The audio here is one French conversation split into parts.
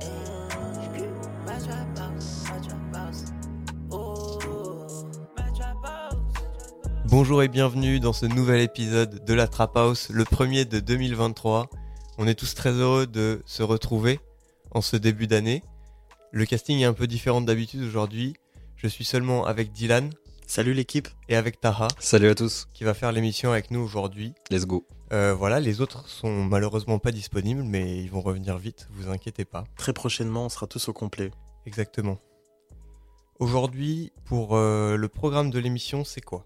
Eh. Oh. Bonjour et bienvenue dans ce nouvel épisode de la Trap House, le premier de 2023. On est tous très heureux de se retrouver en ce début d'année. Le casting est un peu différent d'habitude aujourd'hui. Je suis seulement avec Dylan Salut l'équipe. et avec Taha Salut à tous, qui va faire l'émission avec nous aujourd'hui. let's go. Euh, voilà, les autres sont malheureusement pas disponibles, mais ils vont revenir vite, vous inquiétez pas. Très prochainement, on sera tous au complet. Exactement. Aujourd'hui, pour euh, le programme de l'émission, c'est quoi?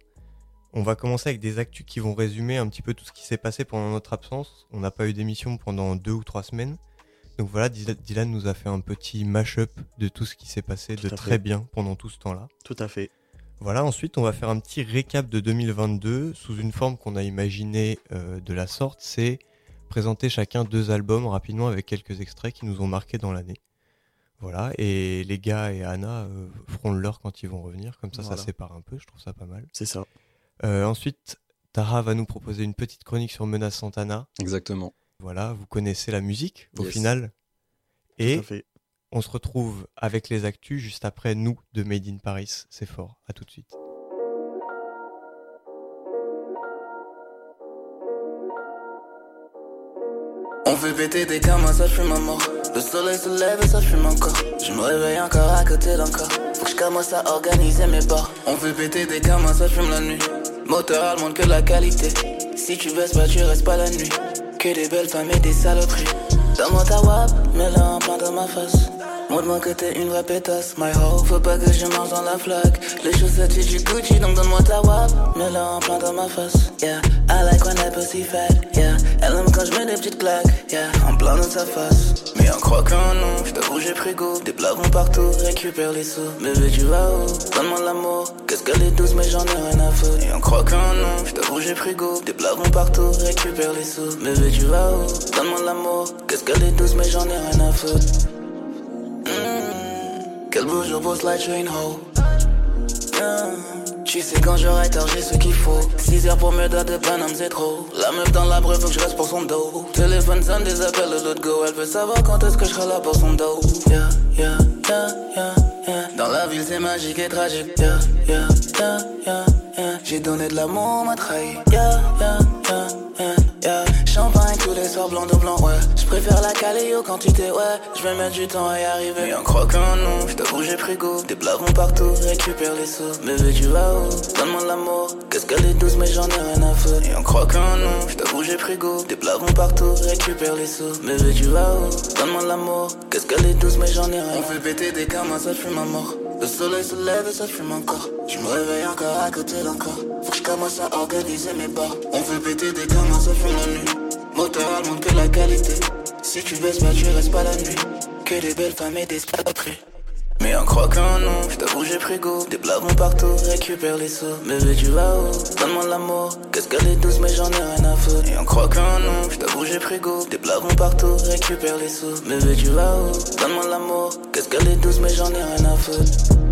On va commencer avec des actus qui vont résumer un petit peu tout ce qui s'est passé pendant notre absence. On n'a pas eu d'émission pendant deux ou trois semaines. Donc voilà, Dylan nous a fait un petit mash-up de tout ce qui s'est passé Tout de très fait. bien pendant tout ce temps-là. Tout à fait. Voilà, ensuite on va faire un petit récap de 2022 sous une forme qu'on a imaginé euh, de la sorte, c'est présenter chacun deux albums rapidement avec quelques extraits qui nous ont marqués dans l'année. Voilà, et les gars et Anna euh, feront le leur quand ils vont revenir, comme ça Voilà. ça sépare un peu, je trouve ça pas mal. C'est ça. Euh, ensuite, Tara va nous proposer une petite chronique sur Menace Santana. Exactement. Voilà, vous connaissez la musique au Yes. final. Tout Et à fait. On se retrouve avec les actus juste après nous de Made in Paris. C'est fort, à tout de suite. On fait péter des gamins, ça fume à mort. Le soleil se lève et ça fume encore. Je me réveille encore à côté d'encore. Faut que je commence à organiser mes bords. On fait péter des gamins, ça fume la nuit. Moteur allemande que la qualité. Si tu baisses pas, tu restes pas la nuit. Que des belles femmes et des saloperies. Donne-moi ta wap, mets-la en plein dans ma face. Montre-moi que t'es une vraie pétasse, my hoe. Faut pas que je marche dans la flaque. Les chaussettes c'est du Gucci, donc donne-moi ta wap, mets-la en plein dans ma face. Yeah, I like when that pussy fat. Yeah, elle aime quand je mets des petites claques. Yeah, en plein dans sa face. Mais on croit qu'un nom, je t'avoue j'ai pris goût. Des blagues vont partout, récupère les sous. Bébé, tu vas où? Donne-moi l'amour. Qu'est-ce qu'elle est douce, mais j'en ai rien à foutre. Et on croit qu'un nom, je t'avoue j'ai pris goût. Des blagues vont partout, récupère les sous. Bébé, tu vas où? Donne-moi l'amour. Qu'est-ce qu'elle est douce, mais j'en ai rien à foutre. Quel beau jour pour slide sur une. Tu sais quand je ride tard j'ai ce qu'il faut. 6 heures pour me doigt de Paname c'est trop. La meuf dans la brève faut que je reste pour son dos. Téléphone sonne des appels l'autre go Elle veut savoir quand est-ce que je serai là pour son dos. Yeah, yeah, yeah, yeah, yeah. Dans la ville c'est magique et tragique. Yeah, yeah, yeah, yeah, yeah. J'ai donné de l'amour, m'a trahi yeah, yeah, yeah, Champagne tous les soirs blanc de blanc, ouais. Je préfère la caler au quantité, ouais. Je vais mettre du temps à y arriver. Mais on croit qu'un nom, je t'avoue j'ai pris goût. Des blagues vont partout, récupère les sous. Bébé tu vas où Donne-moi l'amour. Qu'est-ce qu'elle est douce mais j'en ai rien à foutre. Et on croit qu'un nom, je t'avoue j'ai pris goût. Des blagues vont partout, récupère les sous. Bébé tu vas où Donne-moi l'amour. Qu'est-ce qu'elle est douce mais j'en ai rien On fait péter des gamins, ça fume à mort. Le soleil se lève et ça fume encore. Je me réveille encore à côté d'encore. Faut que je commence à organiser mes bars. On fait péter des gamins, ça fume la nuit. Que la qualité. Si tu baisses pas, tu restes pas la nuit. Que des belles femmes et des saloperies. Mais on croit qu'un nom, je t'avoue j'ai pris goût. Des blagues vont partout, récupère les sous. Bébé tu vas où? Donne-moi l'amour. Qu'est-ce qu'elle est douce mais j'en ai rien à foutre. Et on croit qu'un nom, je t'avoue j'ai pris goût. Des blagues vont partout, récupère les sous. Bébé tu vas où? Donne-moi l'amour. Qu'est-ce qu'elle est douce mais j'en ai rien à foutre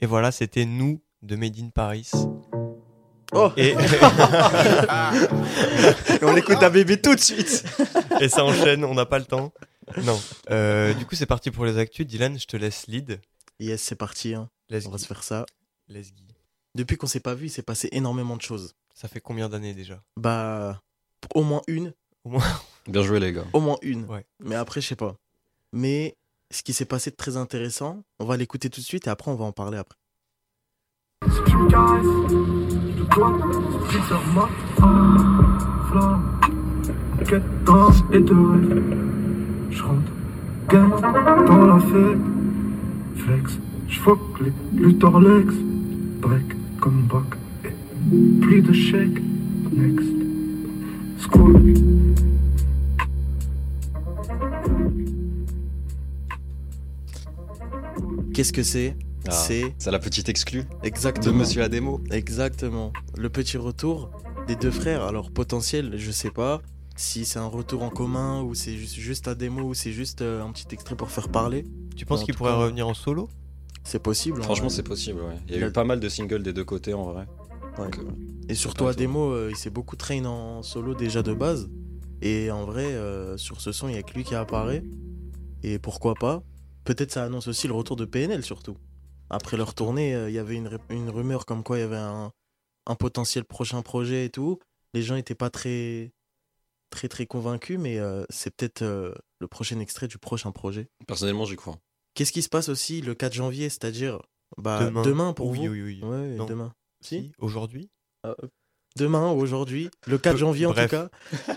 Et voilà, c'était nous de Made in Paris. Oh Et, Et on écoute un bébé tout de suite. et ça enchaîne, on n'a pas le temps. Non. Euh, du coup, c'est parti pour les actus. Dylan, je te laisse lead. Yes, c'est parti. hein. Let's On va go. se faire ça. Let's go. Depuis qu'on s'est pas vu, il s'est passé énormément de choses. Ça fait combien d'années déjà? Bah, au moins une. Au moins. Bien joué les gars. Au moins une. Ouais. Mais après, je sais pas. Mais ce qui s'est passé de très intéressant, on va l'écouter tout de suite et après, on va en parler après. Je rentre, dans la fête. Flex, je les lutteurs Lex. Break comme back. Et plus de shake, next. School. Qu'est-ce que c'est Ah, C'est C'est la petite exclue de exactement. Monsieur Ademo. Exactement. Le petit retour des deux frères. Alors, potentiel, je sais pas. si c'est un retour en commun ou c'est juste, juste un démo ou c'est juste euh, un petit extrait pour faire parler. Tu penses En qu'il pourrait cas, revenir en solo? C'est possible. en Franchement, c'est possible, ouais. Il y a Il a- eu pas mal de singles des deux côtés en vrai. Ouais. Donc, euh, Et surtout à démo, euh, il s'est beaucoup train en solo déjà de base. Et en vrai, euh, sur ce son, il y a que lui qui apparaît. Et pourquoi pas Peut-être ça annonce aussi le retour de PNL surtout. Après leur tournée, euh, il y avait une, une rumeur comme quoi il y avait un, un potentiel prochain projet et tout. Les gens n'étaient pas très très très convaincus, mais euh, c'est peut-être euh, le prochain extrait du prochain projet. personnellement, j'y crois. Qu'est-ce qui se passe aussi le 4 janvier, c'est-à-dire bah, Demain. demain. pour oui, vous oui, oui. Ouais, Non. demain. Si Aujourd'hui Demain ou aujourd'hui, le 4 Peu- janvier en bref. tout cas,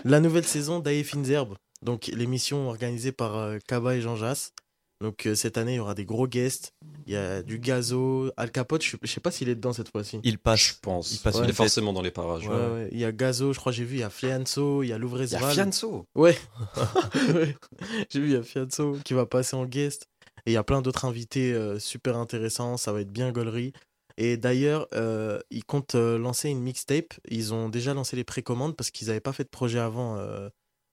la nouvelle saison d'Aïe Fines Herbes. Donc l'émission organisée par euh, Kaba et Jean Jass. Donc euh, cette année, il y aura des gros guests. Il y a du Gazo, Al Capote, je, je sais pas s'il est dedans cette fois-ci. Il Je passe. pense. il passe il est forcément dans les parages. Ouais, ouais. Il y a Gazo, je crois j'ai vu, il y a Fianso, il y a Il y a Louvrezval. Fianso. Ouais. J'ai vu, il y a Fianso qui va passer en guest. Et il y a plein d'autres invités euh, super intéressants. Ça va être bien gaulerie. Et d'ailleurs, euh, ils comptent euh, lancer une mixtape. Ils ont déjà lancé les précommandes parce qu'ils n'avaient pas fait de projet avant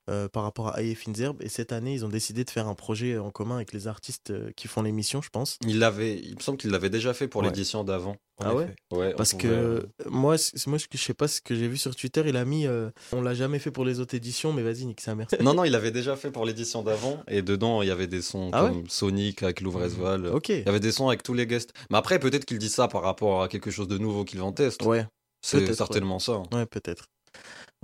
euh, euh, par rapport à Aïe Finzerbe. Et cette année, ils ont décidé de faire un projet en commun avec les artistes euh, qui font l'émission, je pense. Il l'avait, il me semble qu'il l'avait déjà fait pour Ouais. l'édition d'avant. Ah ouais effet. Ouais, Parce pouvait, que euh, moi, moi, je sais pas ce que j'ai vu sur Twitter, il a mis. euh, on l'a jamais fait pour les autres éditions, mais vas-y, nique sa mère. Non, non, il avait déjà fait pour l'édition d'avant. Et dedans, il y avait des sons Ah ouais comme Sonic avec Louvrezval. Ok. Il y avait des sons avec tous les guests. Mais après, peut-être qu'il dit ça par rapport à quelque chose de nouveau qu'il en teste. Ouais. C'est certainement ça. hein. Ouais, peut-être.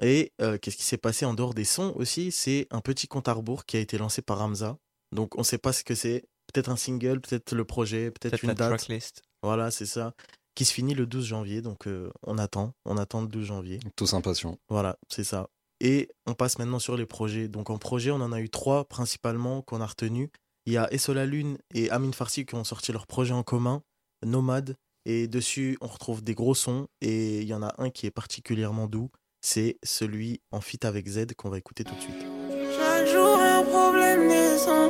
Et euh, qu'est-ce qui s'est passé en dehors des sons aussi? C'est un petit compte à rebours qui a été lancé par Hamza. Donc on sait pas ce que c'est. Peut-être un single, peut-être le projet, peut-être une la date. tracklist. Voilà, c'est ça. Qui se finit le 12 janvier. Donc euh, on attend. On attend le 12 janvier. Tous impatients. Voilà, c'est ça. Et on passe maintenant sur les projets. Donc en projet, on en a eu trois principalement qu'on a retenus. Il y a Essola Lune et Amin Farsi qui ont sorti leur projet en commun, Nomade. Et dessus, on retrouve des gros sons. Et il y en a un qui est particulièrement doux. C'est celui en feat avec Z qu'on va écouter tout de suite. Chaque jour un problème naissant.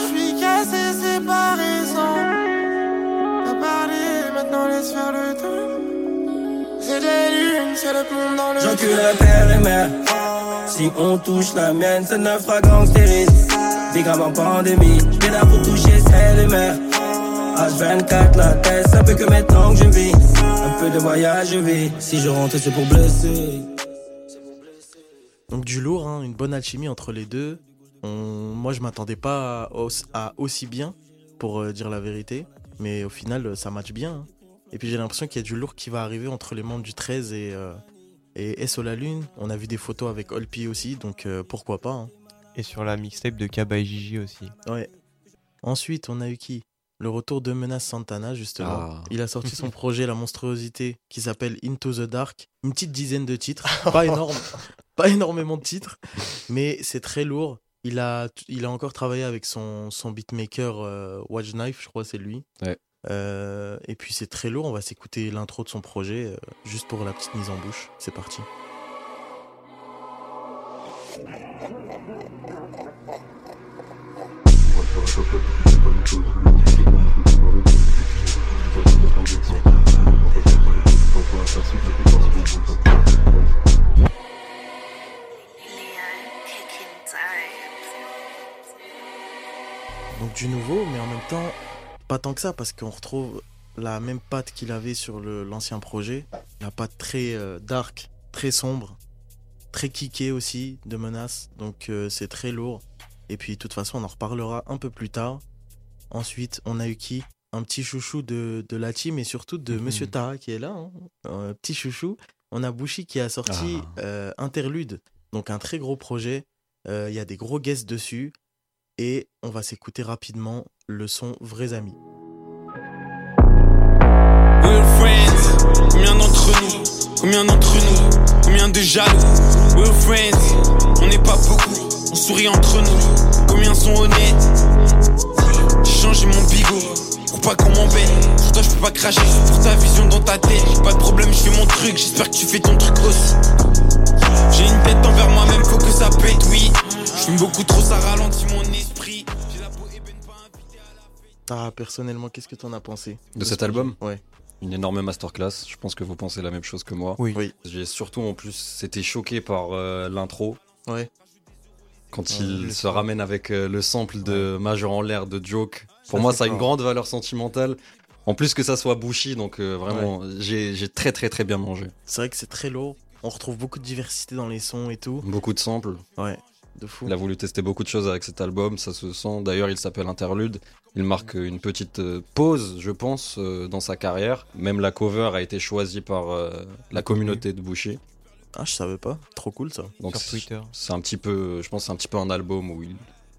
Je suis cassé, c'est pas raison. T'as parlé, maintenant laisse faire le temps. C'est des lunes, c'est le plomb dans le J'encule la terre et mer. Si on touche la mienne, ça ne fera gangstérise. Big up en pandémie, j'vais là pour toucher celle et mer. H24, la tête, ça peut que maintenant que je vis. Un peu de voyage, je vis. Si je rentre, c'est pour blesser. Donc du lourd, hein, une bonne alchimie entre les deux. On- Moi, je m'attendais pas à, aus- à aussi bien, pour euh, dire la vérité. Mais au final, ça match bien. hein. Et puis j'ai l'impression qu'il y a du lourd qui va arriver entre les membres du 13 et, euh, et SO La Lune. On a vu des photos avec Olpi aussi, donc euh, pourquoi pas. hein. Et sur la mixtape de Kaba et Gigi aussi. Ouais. Ensuite, on a eu qui? Le retour de Menace Santana, justement. Ah. Il a sorti son projet La Monstruosité qui s'appelle Into the Dark. Une petite dizaine de titres. Pas énorme. pas énormément de titres. Mais c'est très lourd. Il a, il a encore travaillé avec son, son beatmaker euh, Watch Knife, je crois c'est lui. Ouais. Euh, et puis c'est très lourd. On va s'écouter l'intro de son projet euh, juste pour la petite mise en bouche. C'est parti. Donc du nouveau, mais en même temps, pas tant que ça, parce qu'on retrouve la même patte qu'il avait sur l'ancien projet. La patte très euh, dark, très sombre, très kické aussi, de menace. Donc euh, c'est très lourd. Et puis de toute façon, on en reparlera un peu plus tard. Ensuite, on a eu qui? Un petit chouchou de, de la team et surtout de Mhm. Monsieur Tara qui est là. hein. Un petit chouchou. On a Bushi qui a sorti Ah. euh, Interlude. Donc un très gros projet. Euh, Il y a des gros guests dessus. Et on va s'écouter rapidement le son Vrais Amis. We're friends, combien d'entre nous, combien d'entre nous, combien de jaloux. We're friends, on n'est pas beaucoup, on sourit entre nous, combien sont honnêtes. J'ai changé mon bigot, pour pas qu'on m'embête. Sur toi je peux pas cracher, juste pour ta vision dans ta tête. J'ai pas de problème, je fais mon truc, j'espère que tu fais ton truc aussi. J'ai une tête envers moi-même, faut que ça pète, oui. Je beaucoup trop, ça ralentit mon esprit. J'ai la peau ébène, pas invité à la fête. Ah, personnellement, qu'est-ce que t'en as pensé De ce cet album? Ouais. Une énorme masterclass. Je pense que vous pensez la même chose que moi. Oui. Oui. J'ai surtout en plus été choqué par euh, l'intro. Ouais. Quand Ouais, il se ramène avec euh, le sample de Major en l'air de Joke. Pour Ça, moi, ça a une grande valeur sentimentale. En plus que ça soit Bushi, donc euh, vraiment, j'ai j'ai très très très bien mangé. C'est vrai que c'est très lourd. On retrouve beaucoup de diversité dans les sons et tout. Beaucoup de samples. Ouais, de fou. Il a voulu tester beaucoup de choses avec cet album, ça se sent. D'ailleurs, il s'appelle Interlude. Il marque une petite euh, pause, je pense, euh, dans sa carrière. Même la cover a été choisie par euh, la communauté de Bushi. Ah, je savais pas. Trop cool ça. Donc Sur Twitter. c'est un petit peu, je pense, c'est un petit peu un album où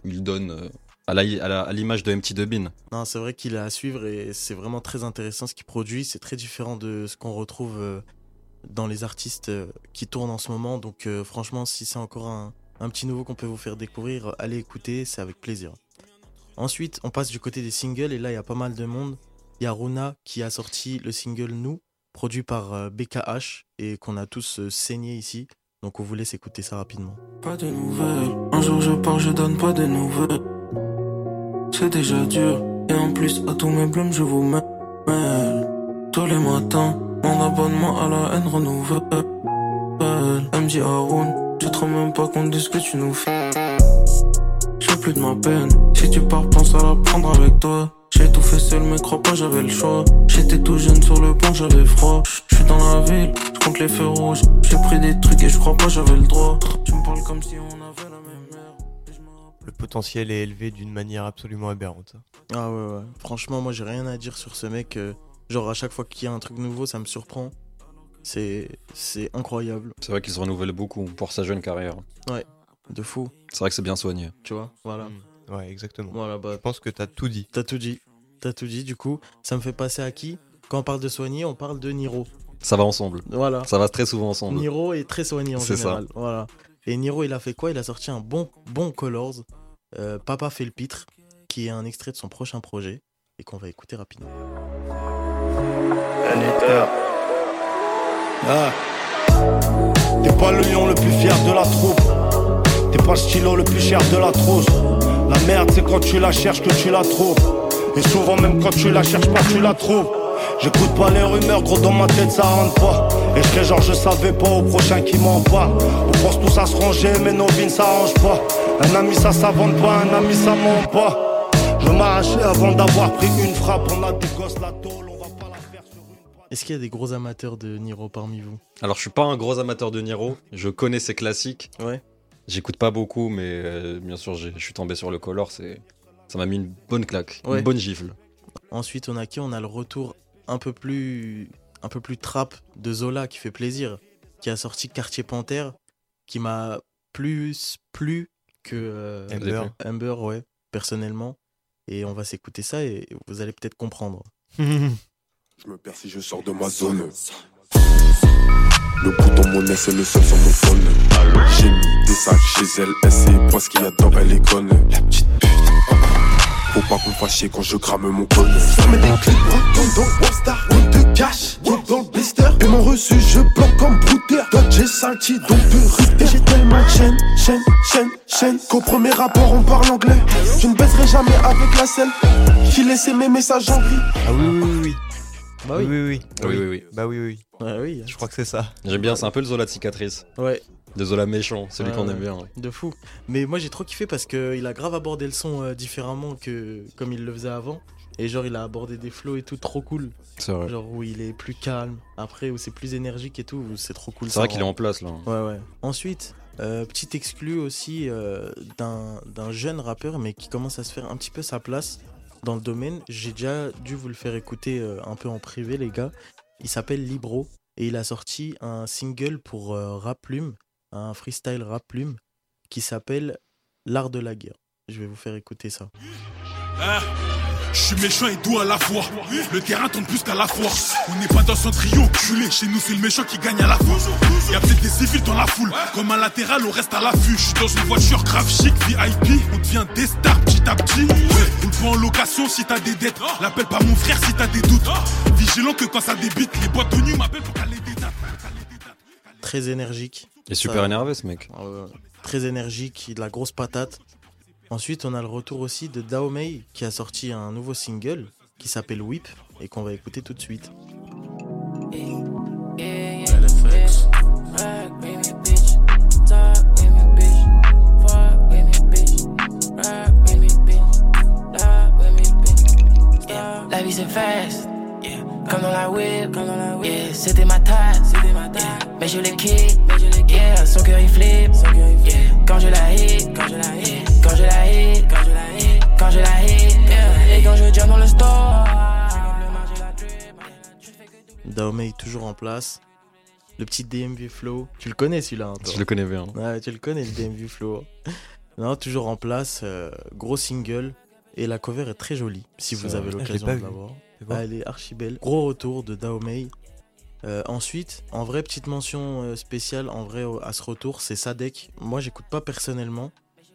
il, donne à l'image de MT Dubin. Non, c'est vrai qu'il est à suivre et c'est vraiment très intéressant ce qu'il produit. C'est très différent de ce qu'on retrouve dans les artistes qui tournent en ce moment. Donc, franchement, si c'est encore un, un petit nouveau qu'on peut vous faire découvrir, allez écouter, c'est avec plaisir. Ensuite, on passe du côté des singles et là, il y a pas mal de monde. Il y a Runa qui a sorti le single Nous, produit par euh, BKH et qu'on a tous euh, saigné ici. Donc, on vous laisse écouter ça rapidement. Pas de nouvelles. Un jour je pars, je donne pas de nouvelles. C'est déjà dur. Et en plus, à tous mes blâmes, je vous mêle. Tous les matins, mon abonnement à la haine renouvelle. Elle me dit Haroun, tu te rends même pas compte de ce que tu nous fais. Plus de ma peine. Si tu pars, pense à la prendre avec toi. J'ai tout fait seul, mais crois pas, j'avais le choix. J'étais tout jeune sur le pont, j'avais froid. Je suis dans la ville, je compte les feux rouges. J'ai pris des trucs et je crois pas, j'avais le droit. Tu me parles comme si on avait la même mère. Le potentiel est élevé d'une manière absolument aberrante. Ah ouais, ouais. Franchement, moi, j'ai rien à dire sur ce mec. euh, genre, à chaque fois qu'il y a un truc nouveau, ça me surprend. C'est c'est incroyable. C'est vrai qu'il se renouvelle beaucoup pour sa jeune carrière. De fou, C'est vrai que c'est bien soigné. tu vois. Voilà. Mm. Ouais, exactement. Voilà, bah, Je pense que t'as tout dit. t'as tout dit. T'as tout dit, du coup. Ça me fait passer à qui? Quand on parle de soigner, on parle de Niro. Ça va ensemble. Voilà. Ça va très souvent ensemble. Niro est très soigné en C'est ça. général. Voilà. Et Niro, il a fait quoi? Il a sorti un bon, bon Colors, euh, Papa fait le pitre, qui est un extrait de son prochain projet et qu'on va écouter rapidement. Ah. T'es pas le lion le plus fier de la troupe. T'es pas le stylo le plus cher de la trousse. La merde, c'est quand tu la cherches que tu la trouves. Et souvent, même quand tu la cherches pas, tu la trouves. J'écoute pas les rumeurs, gros, dans ma tête, ça rentre pas. Et je genre, je savais pas au prochain qui m'en parle. On pense tous à se ranger, mais nos vies ne s'arrangent pas. Un ami, ça s'invente pas, un ami, ça ment pas. Je m'arrachais avant d'avoir pris une frappe. On a des gosses, la tôle, on va pas la faire sur une boîte. Est-ce qu'il y a des gros amateurs de Niro parmi vous? Alors, je suis pas un gros amateur de Niro. Je connais ses classiques. Ouais. J'écoute pas beaucoup, mais euh, bien sûr, j'ai- je suis tombé sur le color. C'est, ça m'a mis une bonne claque, Ouais. une bonne gifle. Ensuite, on a qui? On a le retour un peu plus, un peu plus trap de Zola qui fait plaisir, qui a sorti Quartier Panthère, qui m'a plus plu que euh, Amber. Amber, ouais, personnellement. Et on va s'écouter ça et vous allez peut-être comprendre. Je me perds si je sors de ma zone. Le bouton monnaie, c'est le seul sur mon phone. J'ai mis des sacs chez elle, elle sait pas ce qu'il y a dedans, elle est conne. La petite pute. Faut pas qu'on chier quand je crame mon cône. Je mets des clips dans dans Webstar, route de cash, route dans le blister. Et mon reçu, je bloque comme brouter. Dodge j'ai salty, donc de rupter. J'ai tellement de chaîne, chaîne, chaîne, chaîne. Qu'au premier rapport, on parle anglais. Je ne baisserai jamais avec la selle. Qui laissait mes messages en gris. Ah oui, oui, oui, oui. Bah oui, oui. oui, oui. Oui, oui, oui. Bah oui, oui. Ouais, oui. Je crois que c'est ça. J'aime bien, c'est un peu le Zola de cicatrice. Ouais, De Zola méchant, celui Ouais, qu'on aime bien. ouais. de fou. Mais moi, j'ai trop kiffé parce qu'il a grave abordé le son euh, différemment que comme il le faisait avant. Et genre, il a abordé des flows et tout, trop cool. C'est vrai. Genre où il est plus calme. Après, où c'est plus énergique et tout, où c'est trop cool. C'est vrai qu'il est en place là. Ouais, ouais. Ensuite, euh, petit exclu aussi euh, d'un d'un jeune rappeur, mais qui commence à se faire un petit peu sa place dans le domaine. J'ai déjà dû vous le faire écouter euh, un peu en privé, les gars. Il s'appelle Libro et il a sorti un single pour euh, Rap Plume, un freestyle Rap Plume, qui s'appelle L'art de la guerre. Je vais vous faire écouter ça. Hein je suis méchant et doux à la fois. Le terrain tourne plus qu'à la fois. On n'est pas dans son trio culé. Chez nous, c'est le méchant qui gagne à la fois. Y a peut-être des civils dans la foule. Comme un latéral, on reste à l'affût. Je suis dans une voiture grave chic, VIP. On devient des stars petit à petit. On le prend en location si t'as des dettes. L'appelle pas mon frère si t'as des doutes. Vigilant que quand ça débite, les boîtes de nuit m'appellent pour caler des dates. Très énergique. Il est super Ça- énervé ce mec. Très énergique, il a de la grosse patate. Ensuite, on a le retour aussi de Daomei qui a sorti un nouveau single qui s'appelle Whip et qu'on va écouter tout de suite. La vie c'est fast. Comme dans la whip. Comme dans la whip. Yeah. C'était ma tasse. C'était ma tasse. Yeah. Mais je l'ai kick. Mais je l'ai. Yeah. Son cœur il flippe. Son cœur il flippe. Yeah. Quand je la hit. Quand je la hit. Quand je la hit. Quand je la hit. Quand je la hit. Yeah. Et quand je jump dans le store. Daomei toujours en place. Le petit DMV Flow. Tu le connais celui-là hein, toi Je le connais bien. Ouais, tu le connais le DMV Flow. non, toujours en place. euh, gros single. Et la cover est très jolie. Si vous vrai. avez l'occasion de la voir. Elle est archi belle. Gros retour de Daomei. Euh, ensuite, en vrai, petite mention euh, spéciale en vrai à ce retour, c'est Sadek. Moi, j'écoute pas personnellement,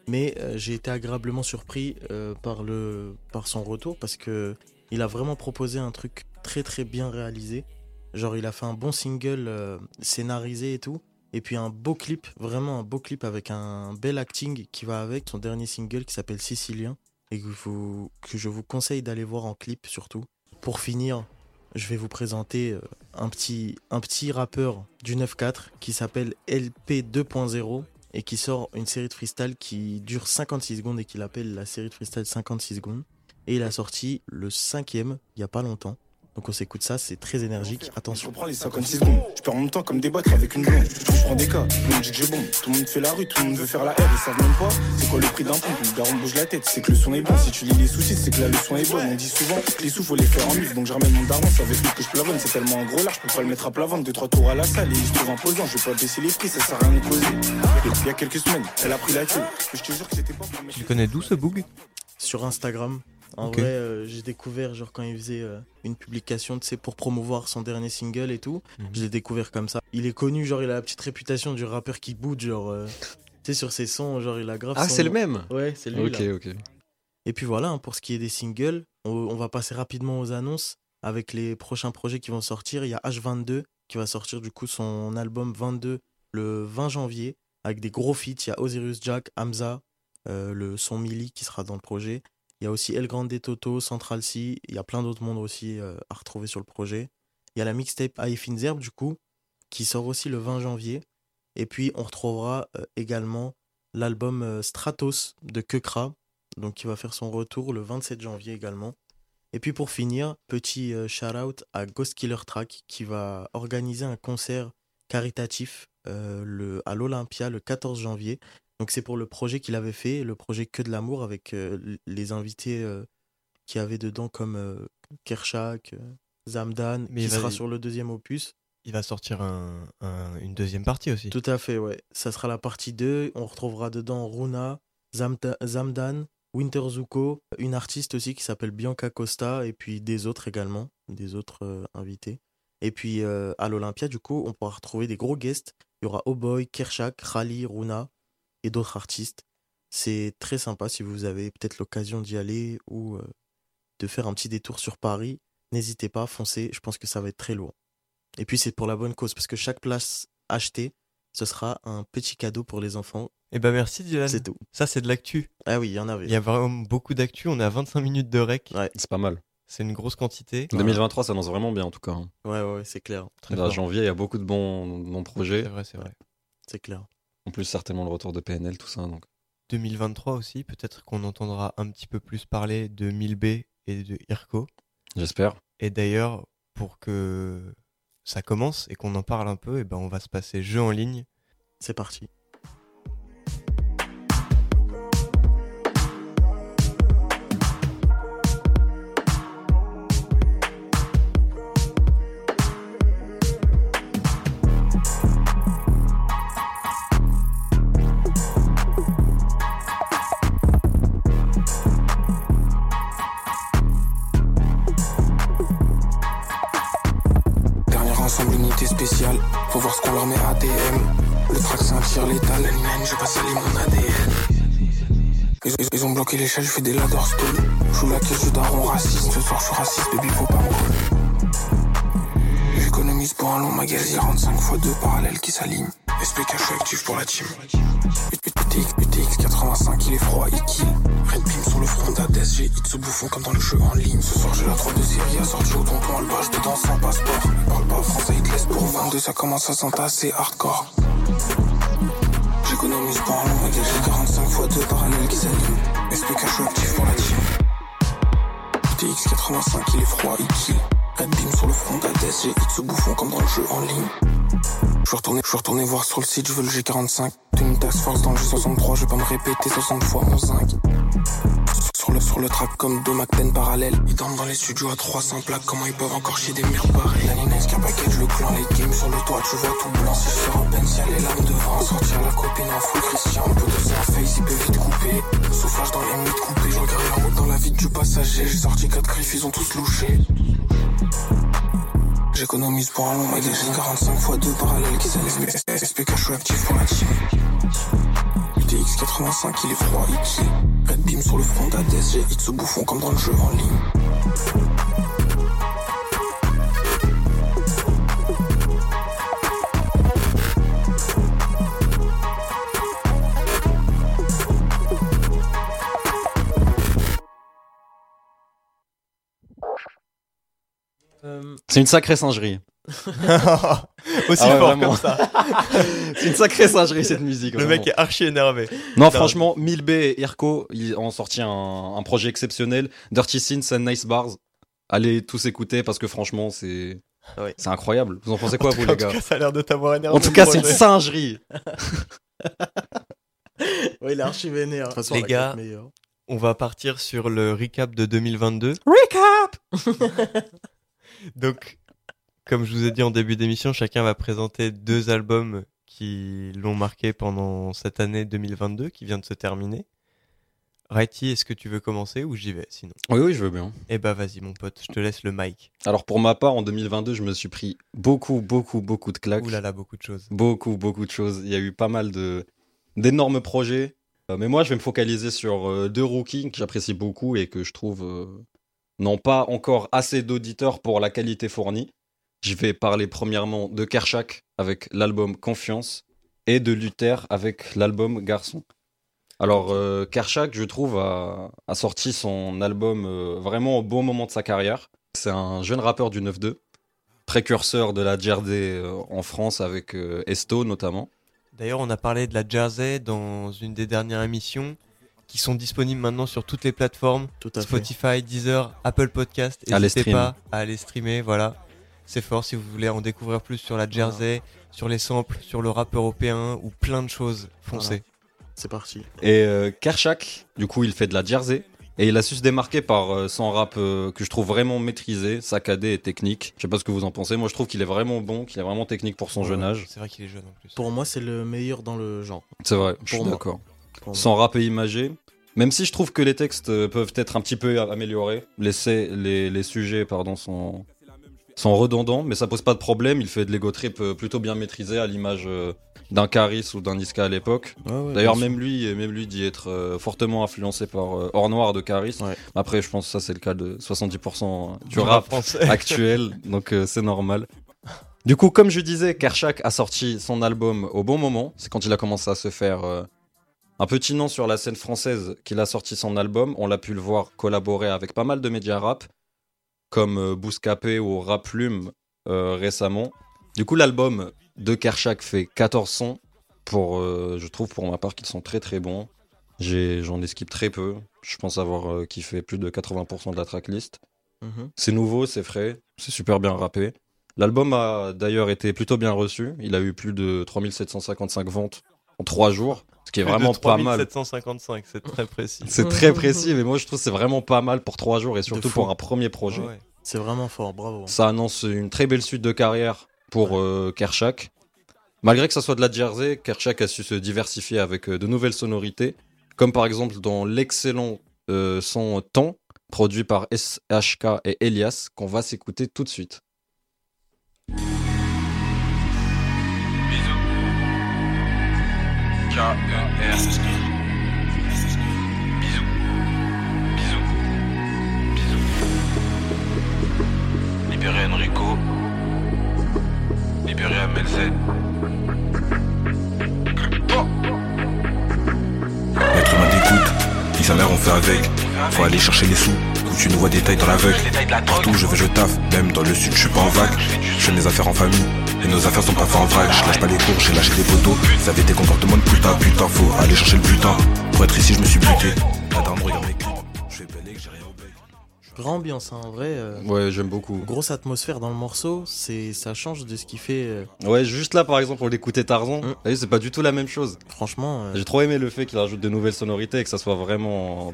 mais euh, j'ai été agréablement surpris par, le, par son retour parce que il a vraiment proposé un truc très très bien réalisé. Genre, il a fait un bon single scénarisé et tout. Et puis un beau clip, vraiment un beau clip avec un bel acting qui va avec son dernier single qui s'appelle Sicilien et que, vous- que je vous conseille d'aller voir en clip surtout. Pour finir, je vais vous présenter euh, un petit, rappeur du 9-4 qui s'appelle LP 2.0 et qui sort une série de freestyle qui dure 56 secondes et qu'il appelle la série de freestyle 56 secondes. Et il a sorti le cinquième il y a pas longtemps. Donc on s'écoute ça, c'est très énergique. Attention. Je prends les 56 secondes. Je perds mon temps comme des boîtes avec une blonde. Je prends des cas, tout le monde dit que j'ai bon. Tout le monde fait la rue, tout le monde veut faire la R. Ils savent même pas c'est quoi le prix d'un pont. Le daron bouge la tête, c'est que le son est bon. Si tu lis les soucis, c'est que la leçon est bonne. On dit souvent que les sous faut les faire en mille. Donc je ramène mon daron, c'est avec lui que je plavonne. C'est tellement un gros large, je peux pas le mettre à plat vente. Deux, trois tours à la salle et il se trouve imposant. Je vais pas baisser les prix, ça sert à rien de causer. Puis il y a quelques semaines, elle a pris la queue. Je te jure que c'était pas Tu le connais d'où ce boug? Sur Instagram. En vrai, euh, j'ai découvert, genre, quand il faisait euh, une publication, tu sais, pour promouvoir son dernier single et tout, Mhm. je l'ai découvert comme ça. Il est connu, genre, il a la petite réputation du rappeur qui bouge, genre, euh, tu sais, sur ses sons, genre, il a grave. Ah, son- c'est le même Ouais, c'est lui. Ok, là. ok. Et puis voilà, hein, pour ce qui est des singles, on, on va passer rapidement aux annonces avec les prochains projets qui vont sortir. Il y a H22 qui va sortir du coup son album 22 le 20 janvier avec des gros feats. Il y a Osiris Jack, Hamza, euh, le son Milli qui sera dans le projet. Il y a aussi El Grande Toto, Central C. Il y a plein d'autres mondes aussi euh, à retrouver sur le projet. Il y a la mixtape Zerb du coup qui sort aussi le 20 janvier. Et puis on retrouvera euh, également l'album euh, Stratos de Kekra, donc qui va faire son retour le 27 janvier également. Et puis pour finir, petit shout-out à Ghost Killer Track qui va organiser un concert caritatif à l'Olympia le 14 janvier. Donc c'est pour le projet qu'il avait fait, le projet Que de l'amour avec euh, les invités euh, qui avaient dedans comme euh, Kershak, Zamdan, Mais qui sera sur le deuxième opus. Il va sortir un- un- une deuxième partie aussi. Tout à fait, ouais. Ça sera la partie 2. On retrouvera dedans Runa, Zamda- Zamdan, Winter Zuko, une artiste aussi qui s'appelle Bianca Costa, et puis des autres également, des autres invités. Et puis à l'Olympia, du coup, on pourra retrouver des gros guests. Il y aura Oh Boy, Kershak, Rally, Runa et d'autres artistes. C'est très sympa si vous avez peut-être l'occasion d'y aller ou euh, de faire un petit détour sur Paris. N'hésitez pas, foncez. Je pense que ça va être très lourd. Et puis c'est pour la bonne cause, parce que chaque place achetée, ce sera un petit cadeau pour les enfants. Eh ben merci Dylan. C'est tout. Ça c'est de l'actu. Ah oui, il y en avait. Il y a vraiment beaucoup d'actu. On est à 25 minutes de rec. Ouais. C'est pas mal. C'est une grosse quantité. 2023 ça annonce vraiment bien en tout cas. hein. Ouais, ouais, c'est clair. Très Là, janvier, il y a beaucoup de bons, bons projets. C'est vrai, c'est vrai. C'est clair. En plus, certainement le retour de PNL, tout ça. Donc. 2023 aussi, peut-être qu'on entendra un petit peu plus parler de 1000B et de Irko. J'espère. Et d'ailleurs, pour que ça commence et qu'on en parle un peu, et ben on va se passer jeu en ligne. C'est parti. S'entasser hardcore. J'économise en long avec les 45 fois 2 parallèles qui s'allument. SPK, je suis actif pour la team. UTX 85, il est froid, il kill. Red Beam sur le front d'Hades, j'ai hit ce bouffon comme dans le jeu en ligne. Je suis retourné, je retourné voir sur le site, je veux le G45. T'es une task force dans le G63, je vais pas me répéter 60 fois mon zinc. Sur le, track comme deux McPen parallèles. Ils dorment dans les studios à 300 plaques, comment ils peuvent encore chier des murs pareils. La Nina qui package, le clan, les games sur le toit, tu vois tout blanc. Si je sors à peine, si elle est larmes devant, sortir la copine en full Christian. Un peu de sang face, il peut vite couper. Soufflage dans les mythes coupés, je regarde la route dans la vie du passager. J'ai sorti 4 griffes, ils ont tous louché. J'économise pour un long j'ai 45 fois 2 parallèles qui s'allument. SPK, je suis actif pour la team. UTX 85, il est froid, il kill. Red Beam sur le front d'Hades, j'ai hit ce bouffon comme dans le jeu en ligne. C'est une sacrée singerie. Aussi Ah ouais, fort vraiment. comme ça. C'est une sacrée singerie cette musique. Le vraiment. mec est archi énervé. Non, franchement, Milbe et Irko, ils ont sorti un, un projet exceptionnel. Dirty Sins and Nice Bars. Allez tous écouter parce que franchement, c'est c'est incroyable. Vous en pensez quoi, En vous, cas- les en gars tout cas, ça a l'air de t'avoir énervé. En tout cas, c'est une singerie. Ouais, il est archi vénère. De toute façon, Les gars, on va partir sur le recap de 2022. Recap Donc, comme je vous ai dit en début d'émission, chacun va présenter deux albums qui l'ont marqué pendant cette année 2022 qui vient de se terminer. Righty, est-ce que tu veux commencer ou j'y vais sinon? Oui, oui, je veux bien. Eh bah vas-y mon pote, je te laisse le mic. Alors pour ma part, en 2022, je me suis pris beaucoup, beaucoup, beaucoup de claques. Ouh là là, beaucoup de choses. Beaucoup, beaucoup de choses. Il y a eu pas mal de d'énormes projets. Euh, mais moi, je vais me focaliser sur euh, deux rookies que j'apprécie beaucoup et que je trouve euh, n'ont pas encore assez d'auditeurs pour la qualité fournie. Je vais parler premièrement de Kershak avec l'album Confiance et de Luther avec l'album Garçon. Alors, euh, Kershak, je trouve, a, sorti son album euh, vraiment au bon moment de sa carrière. C'est un jeune rappeur du 9-2, précurseur de la Jersey euh, en France avec euh, Esto notamment. D'ailleurs, on a parlé de la Jersey dans une des dernières émissions qui sont disponibles maintenant sur toutes les plateformes Tout à fait. Spotify, Deezer, Apple Podcast. N'hésitez pas à aller streamer, voilà. C'est fort si vous voulez en découvrir plus sur la Jersey, sur les samples, sur le rap européen ou plein de choses. Foncez. Voilà. C'est parti. Et euh, Kershak, du coup, il fait de la Jersey. Et il a su se démarquer par euh, son rap euh, que je trouve vraiment maîtrisé, saccadé et technique. Je sais pas ce que vous en pensez. Moi, je trouve qu'il est vraiment bon, qu'il est vraiment technique pour son jeune âge. C'est vrai qu'il est jeune en plus. Pour moi, c'est le meilleur dans le genre. C'est vrai, je suis Pour moi. d'accord. Son rap est imagé. Même si je trouve que les textes euh, peuvent être un petit peu améliorés, les, les, les sujets pardon, sont, sont redondants, mais ça pose pas de problème. Il fait de l'ego trip euh, plutôt bien maîtrisé à l'image euh, d'un Caris ou d'un Niska à l'époque. Ouais, D'ailleurs, même lui, même lui dit être fortement influencé par Or Noir de Caris. Après, je pense que ça, c'est le cas de 70% du Du rap rap français. actuel, donc euh, c'est normal. Du coup, comme je disais, Kershak a sorti son album au bon moment. C'est quand il a commencé à se faire euh, un petit nom sur la scène française qu'il a sorti son album. On l'a pu le voir collaborer avec pas mal de médias rap, comme euh, Bouscapé ou Raplume euh, récemment. Du coup, l'album de Kershak fait 14 sons. Pour, euh, je trouve pour ma part qu'ils sont très très bons. J'en ai skip très peu. Je pense avoir euh, kiffé plus de 80% de la tracklist. Mhm. C'est nouveau, c'est frais, c'est super bien rappé. L'album a d'ailleurs été plutôt bien reçu. Il a eu plus de 3755 ventes en 3 jours, ce qui est Plus de vraiment pas mal. 3755, c'est très précis. C'est très précis, mais moi je trouve que c'est vraiment pas mal pour 3 jours et surtout pour un premier projet. Ouais. C'est vraiment fort, bravo. Ça annonce une très belle suite de carrière pour euh, Kershak. Malgré que ça soit de la Jersey, Kershak a su se diversifier avec euh, de nouvelles sonorités, comme par exemple dans l'excellent euh, son Temps, produit par SHK et Elias, qu'on va s'écouter tout de suite. K-E-R. Libéré Enrico. Libéré MLZ. Oh. sa mère, on fait avec. Faut aller chercher les sous, où tu nous vois des tailles dans l'aveugle. Partout je vais, je taffe, même dans le sud, je suis pas en vague. Je fais mes affaires en famille, et nos affaires sont pas faites en. Je lâche pas les cours, j'ai lâché des poteaux. Ça avait des comportements de putain, putain, faut aller chercher le butin. Pour être ici, je me suis buté. Ambiance, hein, en vrai. euh, Ouais, j'aime beaucoup. Grosse atmosphère dans le morceau, c'est ça change de ce qui fait. euh, Ouais, juste là, par exemple, pour l'écouter Tarzan, voyez, c'est pas du tout la même chose. Franchement, euh, J'ai trop aimé le fait qu'il rajoute de nouvelles sonorités et que ça soit vraiment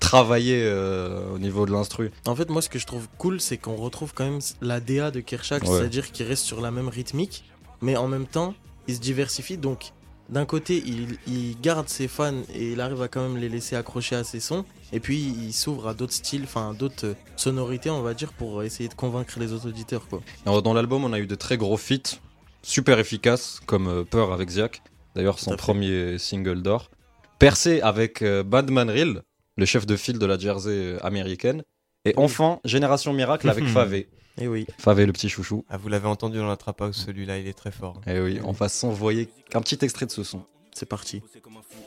travaillé euh, au niveau de l'instru. En fait, moi, ce que je trouve cool, c'est qu'on retrouve quand même la DA de Kershak, Ouais. c'est-à-dire qu'il reste sur la même rythmique, mais en même temps, il se diversifie. Donc, d'un côté, il, il garde ses fans et il arrive à quand même les laisser accrocher à ses sons, et puis il s'ouvre à d'autres styles, enfin, d'autres euh, sonorités, on va dire, pour essayer de convaincre les autres auditeurs, quoi. Alors, dans l'album, on a eu de très gros feats, super efficaces, comme euh, Peur avec Ziak, d'ailleurs son premier single d'or. Percé avec euh, Badman Real, le chef de file de la Jersey américaine. Et enfin, Génération Miracle avec Favé. Et oui. Favé, le petit chouchou. Ah, vous l'avez entendu dans la trap house, celui-là, il est très fort. Et oui, on va s'envoyer un petit extrait de ce son. C'est parti.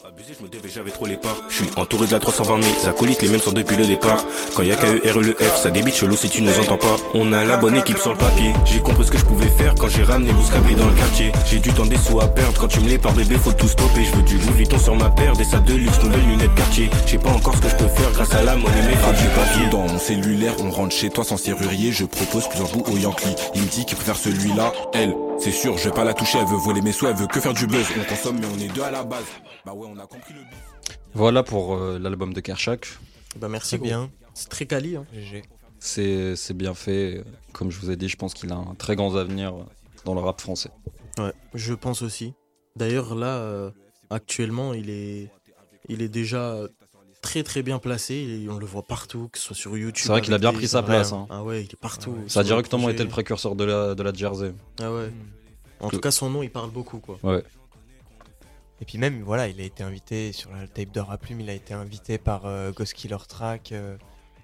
Abusé, je me devais, j'avais trop les parts. Je suis entouré de la 320 000 acolytes, les mêmes sont depuis le départ. Quand y a KER le F, ça débite chelou si tu nous entends pas. On a la bonne équipe sur le papier. J'ai compris ce que je pouvais faire quand j'ai ramené Bouscabli dans le quartier. J'ai du temps des sous à perdre. Quand tu me les par bébé, faut tout stopper. Je veux du Louis Vuitton sur ma paire, des salles de luxe, nouvelles lunettes quartier. Je sais pas encore ce que je peux faire grâce à la monnaie, mais du papier. Dans mon cellulaire, on rentre chez toi sans serrurier. Je propose plusieurs bouts au Yankee. Il me dit qu'il préfère celui-là. Elle, c'est sûr, je vais pas la toucher. Elle veut voler mes sous, elle veut que faire du buzz. On consomme, mais on est deux à la base. Bah ouais, on a compris le but. Voilà pour euh, l'album de Kershak. Bah, merci bien. C'est très quali. Hein. C'est c'est bien fait. Comme je vous ai dit, je pense qu'il a un très grand avenir dans le rap français. Ouais, je pense aussi. D'ailleurs, là, euh, actuellement, il est, il est déjà très très bien placé. Et on le voit partout, que ce soit sur YouTube. C'est vrai qu'il a bien pris sa place, hein. Ah ouais, il est partout. Ça a directement été le précurseur de la, de la Jersey. Ah ouais. En Que- tout cas, son nom, il parle beaucoup, quoi. Ouais. Et puis même, voilà, il a été invité sur la tape de Raplume, il a été invité par euh, Ghost Killer Track. euh,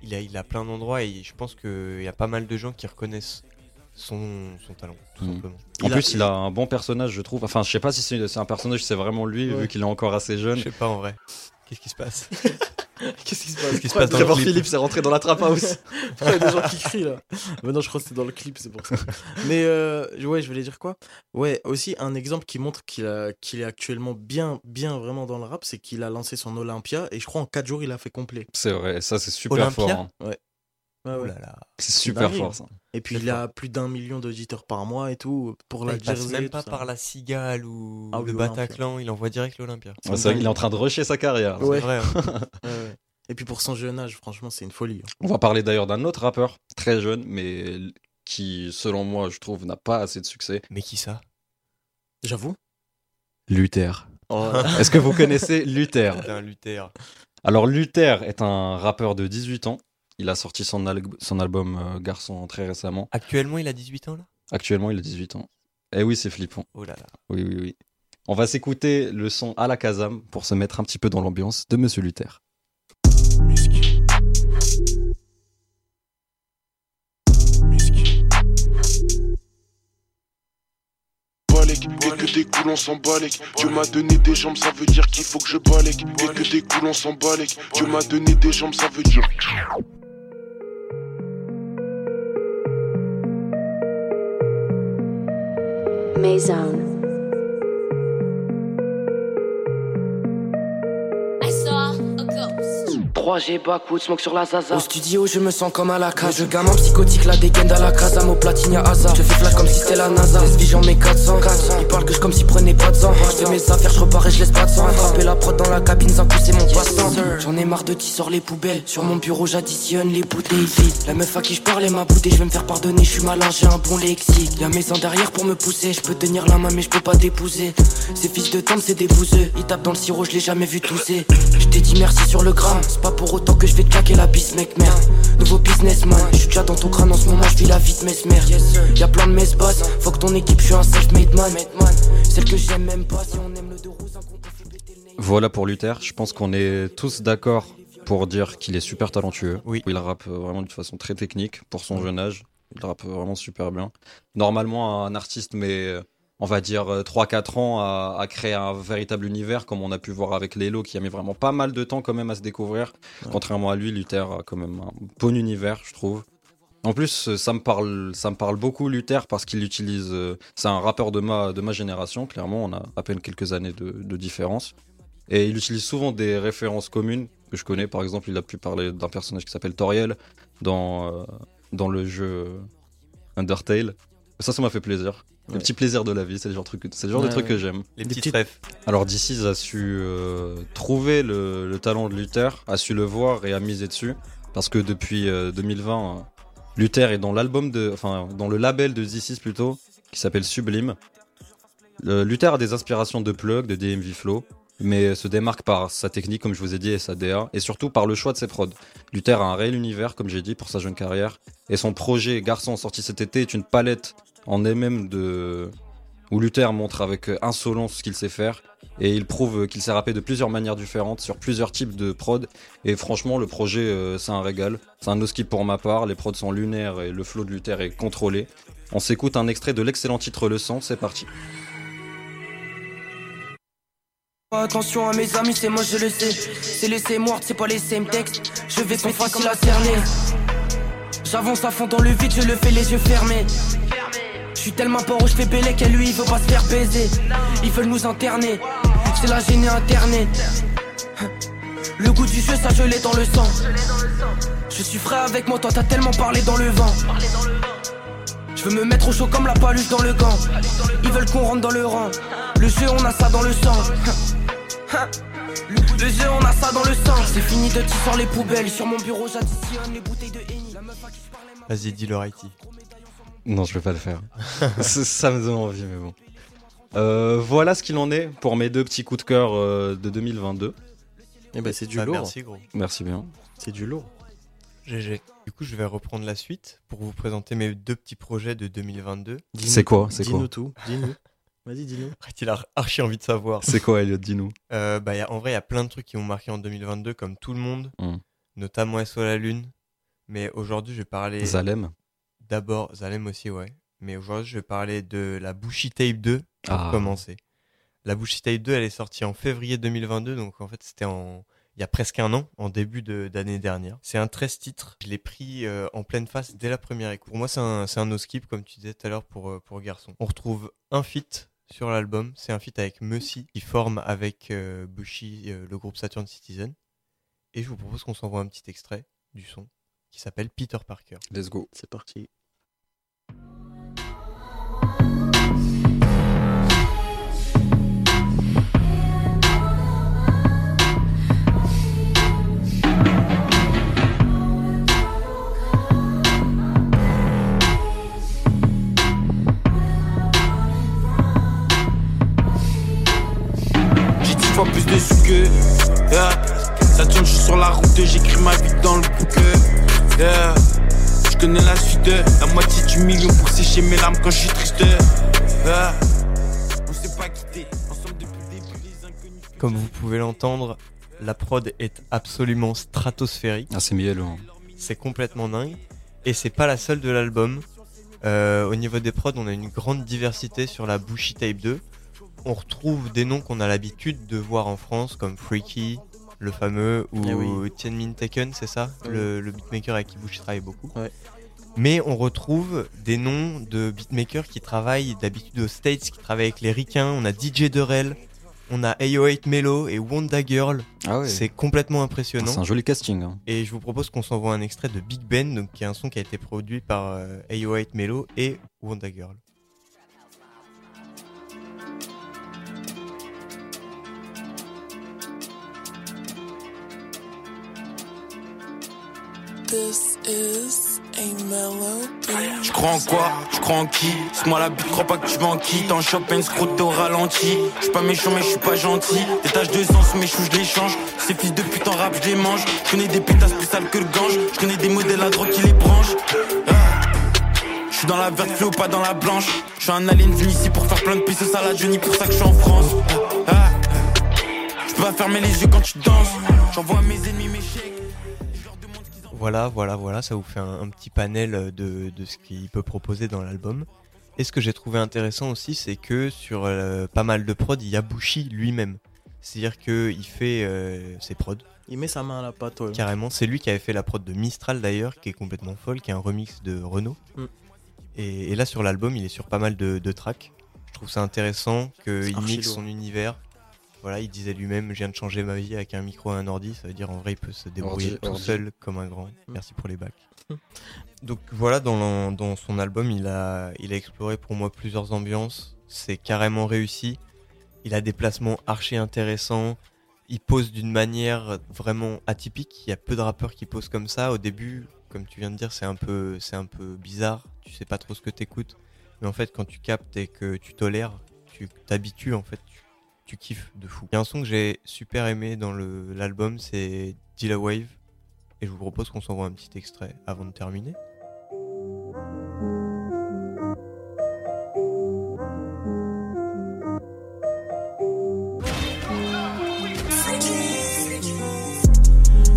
il, a, il a plein d'endroits et je pense qu'il y a pas mal de gens qui reconnaissent son, son talent, tout Mhm. simplement. En plus, il a un bon personnage, je trouve. Enfin, je sais pas si c'est c'est un personnage, c'est vraiment lui, Ouais. vu qu'il est encore assez jeune. Je sais pas en vrai. Qu'est-ce qui se passe? Qu'est-ce qui se passe Qu'est-ce qui se passe dans le Trevor clip Phillips est rentré dans la trap house. Il y a des gens qui crient là. Mais non, je crois que c'était dans le clip, c'est pour ça. Mais euh, ouais, je voulais dire quoi? Ouais, aussi un exemple qui montre qu'il a- qu'il est actuellement bien, bien vraiment dans le rap, c'est qu'il a lancé son Olympia et je crois en 4 jours il a fait complet. C'est vrai, ça c'est super Olympia? fort. hein. Ouais. Ouais, Oh ouais. là là. C'est super fort ça. Et puis il a plus d'un million d'auditeurs par mois et tout pour la il passe même pas par la Cigale ou Ah le. Bataclan, il envoie direct l'Olympia. C'est vrai qu'il est en train de rusher sa carrière. Ouais. C'est vrai. hein. Et puis pour son jeune âge, franchement, c'est une folie. hein. On va parler d'ailleurs d'un autre rappeur, très jeune, mais qui, selon moi, je trouve, n'a pas assez de succès. Mais qui ça? J'avoue. Luther. Oh. Est-ce que vous connaissez Luther? Putain, Luther. Alors Luther est un rappeur de 18 ans. Il a sorti son, al- son album euh, Garçon très récemment. Actuellement, il a 18 ans là? Actuellement, il a 18 ans. Eh oui, c'est flippant. Oh là là. Oui, oui, oui. On va s'écouter le son à la Kazam pour se mettre un petit peu dans l'ambiance de Monsieur Luther. balèque. Et que des coups on s'en balèque. Dieu m'a donné des jambes, ça veut dire qu'il faut que je balèque. Et que des coups on s'en balèque. Dieu m'a donné des jambes, ça veut dire. Maison. 3G backwood, smoke sur la zaza. Au studio, je me sens comme à la case. Je gamin psychotique, la dégaine à la casa. Au platine, y'a hasard. Je fais flash comme si c'était la NASA. SVJ, j'en mets 400. Ils parlent que je comme s'ils prenaient pas de sang. Je fais mes affaires, je repars et je laisse pas de sang. Attraper la prod dans la cabine, sans coup, c'est mon passe-temps. J'en ai marre de qui sort les poubelles. Sur mon bureau, j'additionne les bouteilles vides. La meuf à qui je parlais m'a boudé, je vais me faire pardonner. Je suis malin, j'ai un bon lexique. Y'a mes ans derrière pour me pousser. Je peux tenir la main, mais je peux pas t'épouser. Ces fils de tante, c'est des bouseux. Ils tapent dans le sirop, je l'ai jamais vu tousser. Je t'ai dit merci sur le gramme. C'est pas pour autant que je vais te claquer la bise, mec, merde. Nouveau businessman, je suis déjà dans ton crâne en ce moment, je vis la vie de mesmer. Y'a plein de mes boss, faut que ton équipe, je suis un self-made man. Celle que j'aime même pas, si on aime le deux roues. Voilà pour Luther. Je pense qu'on est tous d'accord pour dire qu'il est super talentueux. Oui. Il rappe vraiment de façon très technique pour son jeune âge. Il rappe vraiment super bien. Normalement, un artiste, mais euh, on va dire, euh, 3-4 ans à, à créer un véritable univers, comme on a pu voir avec Lelo, qui a mis vraiment pas mal de temps quand même à se découvrir. Contrairement à lui, Luther a quand même un bon univers, je trouve. En plus, euh, ça me parle, ça me parle beaucoup Luther parce qu'il utilise. euh, C'est un rappeur de ma, de ma génération, clairement. On a à peine quelques années de, de différence. Et il utilise souvent des références communes que je connais. Par exemple, il a pu parler d'un personnage qui s'appelle Toriel dans, euh, dans le jeu euh, Undertale. Ça, ça m'a fait plaisir. Le Ouais. petit plaisir de la vie, c'est le genre, de truc, c'est le genre de Ouais, truc ouais. que j'aime. Les petites- refs. Alors DC's a su euh, trouver le, le talent de Luther, a su le voir et a misé dessus. Parce que depuis euh, 2020, euh, Luther est dans l'album de, enfin dans le label de DC's plutôt, qui s'appelle Sublime. Le- Luther a des inspirations de Plug, de DMV Flow, mais se démarque par sa technique, comme je vous ai dit, et sa DA, et surtout par le choix de ses prods. Luther a un réel univers, comme j'ai dit, pour sa jeune carrière, et son projet Garçon sorti cet été est une palette en elle-même de où Luther montre avec insolence ce qu'il sait faire, et il prouve qu'il s'est rappé de plusieurs manières différentes sur plusieurs types de prod, et franchement le projet euh, c'est un régal, c'est un no skip pour ma part, les prods sont lunaires et le flow de Luther est contrôlé. On s'écoute un extrait de l'excellent titre Le Sang, c'est parti. Attention à mes amis, c'est moi je le sais. C'est laisser mort, c'est pas les same textes. Je vais pas facile à cerner. J'avance à fond dans le vide, je le fais les yeux fermés. Je suis tellement où je fais bélec et lui il veut pas se faire baiser. Ils veulent nous interner. C'est la gênée internée. Le goût du jeu, ça je l'ai dans le sang. Je suis frais avec moi, toi t'as tellement parlé dans le vent. Je veux me mettre au chaud comme la paluche dans le gant. Ils veulent qu'on rentre dans le rang. Le jeu, on a ça dans le sang. Le jeu, on a ça dans le sang. C'est fini de sors les poubelles. Sur mon bureau, j'additionne les bouteilles de Henny. Vas-y, dis le righty. Non, je vais pas le faire. ça ça me donne envie, mais bon. Euh, voilà ce qu'il en est pour mes deux petits coups de cœur euh, de 2022. Eh ben, c'est du Bah, lourd. Merci, gros. Merci bien. C'est du lourd. GG. Du coup, je vais reprendre la suite pour vous présenter mes deux petits projets de 2022. C'est quoi C'est quoi Dis-nous tout. Dis-nous. Vas-y, dis-nous. Arrête, il a archi envie de savoir. C'est quoi, Elliot Dis-nous. Euh, bah, y a- En vrai, il y a plein de trucs qui m'ont marqué en 2022, comme tout le monde, Hmm. notamment SO la Lune. Mais aujourd'hui, je vais parler. Zalem. D'abord, Zalem aussi, ouais. Mais aujourd'hui, je vais parler de la Bushy Tape 2 pour Ah. commencer. La Bushy Tape 2, elle est sortie en février 2022, donc en fait, c'était en. Il y a presque un an, en début de- d'année dernière. C'est un 13 titres. Je l'ai pris euh, en pleine face dès la première écoute. Pour moi, c'est un, c'est un no-skip, comme tu disais tout à l'heure pour, euh, pour Garçon. On retrouve un feat sur l'album. C'est un feat avec Mussy, qui forme avec euh, Bushy euh, le groupe Saturn Citizen. Et je vous propose qu'on s'envoie un petit extrait du son qui s'appelle Peter Parker. Let's go. C'est parti. Que yeah. Ça tourne, je suis sur la route, j'écris ma vie dans le bouquet yeah. Je connais la suite, la moitié du million pour sécher mes larmes quand je suis triste yeah. On s'est pas quitté, ensemble depuis le début, les inconnus Comme vous pouvez l'entendre, la prod est absolument stratosphérique. Ah, c'est mielleux. hein. C'est complètement dingue. Et c'est pas la seule de l'album. Euh, au niveau des prods, on a une grande diversité sur la Bushy Tape 2. On retrouve des noms qu'on a l'habitude de voir en France, comme Freaky, le fameux, ou Eh oui. Tianmin Taken, c'est ça Oui. le, le beatmaker avec qui Bush travaille beaucoup. Ouais. Mais on retrouve des noms de beatmakers qui travaillent d'habitude aux States, qui travaillent avec les Ricains. On a DJ Durrell, on a AO8 Melo et Wanda Girl. Ah ouais. C'est complètement impressionnant. C'est un joli casting. hein. Et je vous propose qu'on s'envoie un extrait de Big Ben, donc, qui est un son qui a été produit par euh, AO8 Melo et Wanda Girl. Je crois en quoi? Je crois en qui? C'est moi la bite, crois pas que tu vas en qui T'en chopes une scroute au ralenti. Je suis pas méchant mais je suis pas gentil. Des taches de sang sous mes choux je les change Ces fils de pute en rap je les mange. Je connais des pétasses plus sales que le gange. Je connais des modèles à droite qui les branchent. Je suis dans la verte fléau pas dans la blanche. Je suis un alien venu ici pour faire plein de pistes à la Johnny Pour ça que je suis en France. Ah. Je peux pas fermer les yeux quand tu danses. J'envoie mes ennemis Voilà, voilà, voilà, ça vous fait un, un petit panel de, de ce qu'il peut proposer dans l'album. Et ce que j'ai trouvé intéressant aussi, c'est que sur euh, pas mal de prod, il y a Bushi lui-même. C'est-à-dire qu'il fait euh, ses prods. Il met sa main à la pâte, ouais. Carrément, c'est lui qui avait fait la prod de Mistral d'ailleurs, qui est complètement folle, qui est un remix de Renault. Mm. Et, et là sur l'album, il est sur pas mal de, de tracks. Je trouve ça intéressant qu'il mixe son univers. Voilà, il disait lui-même, je viens de changer ma vie avec un micro et un ordi. Ça veut dire en vrai, il peut se débrouiller Ordi, tout ordi. seul comme un grand. Merci pour les bacs. Donc voilà, dans, dans son album, il a, il a exploré pour moi plusieurs ambiances. C'est carrément réussi. Il a des placements archi intéressants. Il pose d'une manière vraiment atypique. Il y a peu de rappeurs qui posent comme ça. Au début, comme tu viens de dire, c'est un peu, c'est un peu bizarre. Tu sais pas trop ce que t'écoutes. Mais en fait, quand tu captes et que tu tolères, tu t'habitues en fait. Tu, tu kiffes de fou. Il y a un son que j'ai super aimé dans le- l'album, c'est Dilla Wave. Et je vous propose qu'on s'envoie un petit extrait avant de terminer.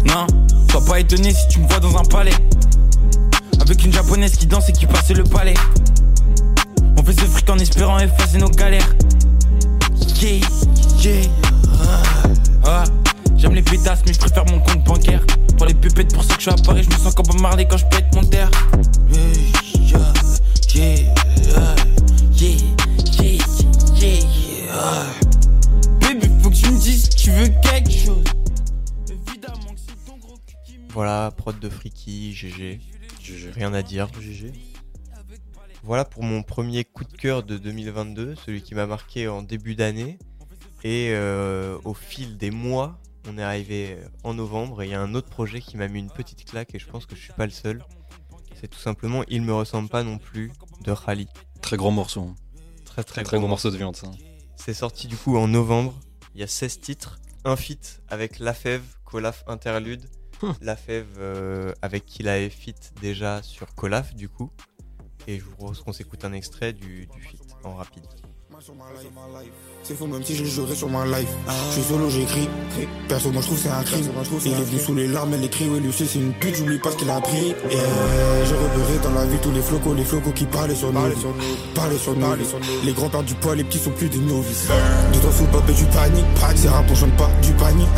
Non, sois pas étonné si tu me vois dans un palais. Avec une japonaise qui danse et qui passe le palais. On fait ce fric en espérant effacer nos galères. Yeah, yeah, ah, ah. J'aime les pétasses, mais je préfère mon compte bancaire. Pour les pupettes, pour ça que je suis à Paris, je me sens comme Bob Marley quand je pète mon terre. Yeah, yeah, yeah, yeah, yeah, yeah. Baby, faut que tu me dises que tu veux quelque chose. Voilà, prod de Friki, GG. Rien à dire. GG. Voilà pour mon premier coup de cœur de 2022, celui qui m'a marqué en début d'année. Et euh, au fil des mois, on est arrivé en novembre et il y a un autre projet qui m'a mis une petite claque et je pense que je suis pas le seul. C'est tout simplement Il me ressemble pas non plus de Rally. Très grand morceau. hein. Très très, Très gros morceau de viande, ça. C'est sorti du coup en novembre. Il y a 16 titres, un feat avec Lafève, Colaf Interlude. Lafève euh, avec qui il avait feat déjà sur Colaf du coup. Et je vous propose qu'on s'écoute un extrait du, du feat en rapide. C'est faux, même si je jouerai sur ma life. Je suis solo, j'écris. Perso, moi je trouve c'est un crime. Il est venu sous les larmes, elle écrit. Oui, lui aussi, c'est une pute, j'oublie pas ce qu'il a pris. Et j'ai repéré dans la vie tous les flocos, les flocos qui parlaient sur nous. Parlaient sur nous. Les grands perdent du poids, les petits sont plus des novices. Dis-toi sous pop et tu paniques. C'est rap, on chante pas du panique.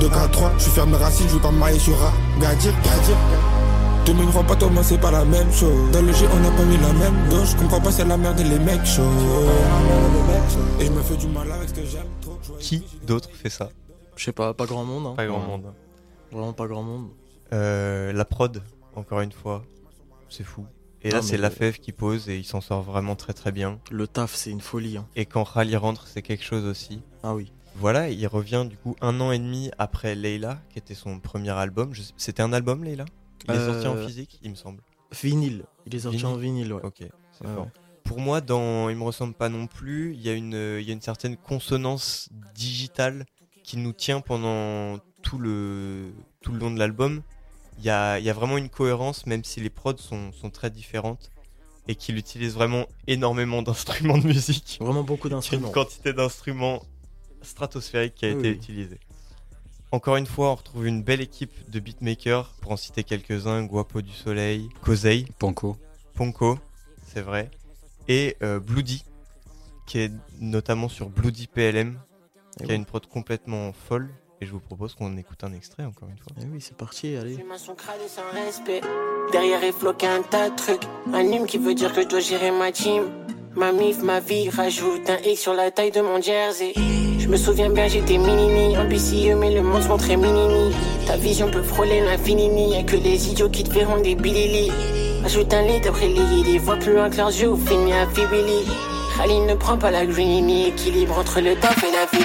2 4 3 je suis ferme mes racines, je veux pas me marier sur un Gadir, gadir. Pas, toi, moi, c'est pas la même chose. Dans le jeu, on n'a pas mis la même dose. Je comprends pas, c'est la merde et les mecs chauds. Et je me fais du mal avec ce que j'aime trop. Qui d'autre fait ça? Je sais pas, pas grand monde. hein. Pas grand Ouais. monde. Vraiment pas grand monde. Euh, la prod, encore une fois, c'est fou. Et là, c'est mais- Lafève qui pose et il s'en sort vraiment très très bien. Le taf, c'est une folie. hein. Et quand Rally rentre, c'est quelque chose aussi. Ah oui. Voilà, il revient du coup un an et demi après Leila, qui était son premier album. C'était un album, Leila? Il est sorti en Euh, physique, il me semble. Vinyle. Il est sorti en vinyle, ouais. Ok, c'est Ouais, fort. Pour moi, dans Il me ressemble pas non plus, il y, a une, il y a une certaine consonance digitale qui nous tient pendant tout le, tout le long de l'album. Il y a, il y a vraiment une cohérence, même si les prods sont, sont très différentes et qu'il utilise vraiment énormément d'instruments de musique. Vraiment beaucoup d'instruments. Une quantité d'instruments stratosphériques qui a Oui, été utilisée. Encore une fois, on retrouve une belle équipe de beatmakers, pour en citer quelques-uns, Guapo du Soleil, Kozei, Panko, Ponko, c'est vrai, et euh, Bloody, qui est notamment sur Bloody PLM, Eh qui a une prod complètement folle, et je vous propose qu'on écoute un extrait encore une fois. Eh oui, c'est parti, allez. Derrière un tas de trucs. Un hymne qui veut dire que je dois gérer ma team. Ma mif, ma vie, rajoute un X sur la taille de mon jersey. Je me souviens bien, j'étais mini ambitieux, mais le monde se montrait mini Ta vision peut frôler l'infini, y'a que les idiots qui te verront des bilili. Ajoute un lit après lit, les voix plus loin que leurs yeux, fini à Fibili. Khalil ne prend pas la greenie, équilibre entre le taf et la vie.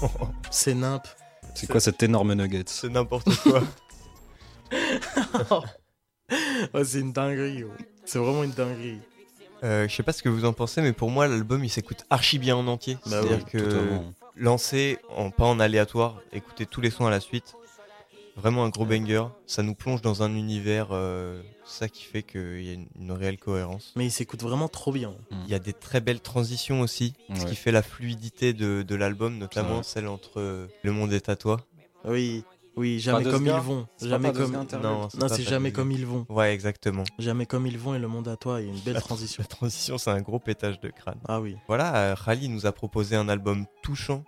C'est nimp. C'est quoi cet énorme nugget? C'est n'importe quoi. C'est une dinguerie. C'est vraiment une dinguerie. Euh, je sais pas ce que vous en pensez, mais pour moi, l'album il s'écoute archi bien en entier. Bah C'est-à-dire oui, que lancer, en, pas en aléatoire, écouter tous les sons à la suite, Vraiment un gros banger. Ça nous plonge dans un univers, euh, ça qui fait qu'il y a une, une réelle cohérence. Mais il s'écoute vraiment trop bien. Il y a des très belles transitions aussi, ce qui fait la fluidité de, de l'album, notamment Ouais. celle entre euh, Le Monde est à toi. Oui, oui, jamais comme ils vont. Jamais comme. Non, Non, c'est jamais comme ils vont. Ouais, exactement. Jamais comme ils vont et le monde à toi. Il y a une belle La- transition. La transition, c'est un gros pétage de crâne. Ah oui. Voilà, euh, Khali nous a proposé un album touchant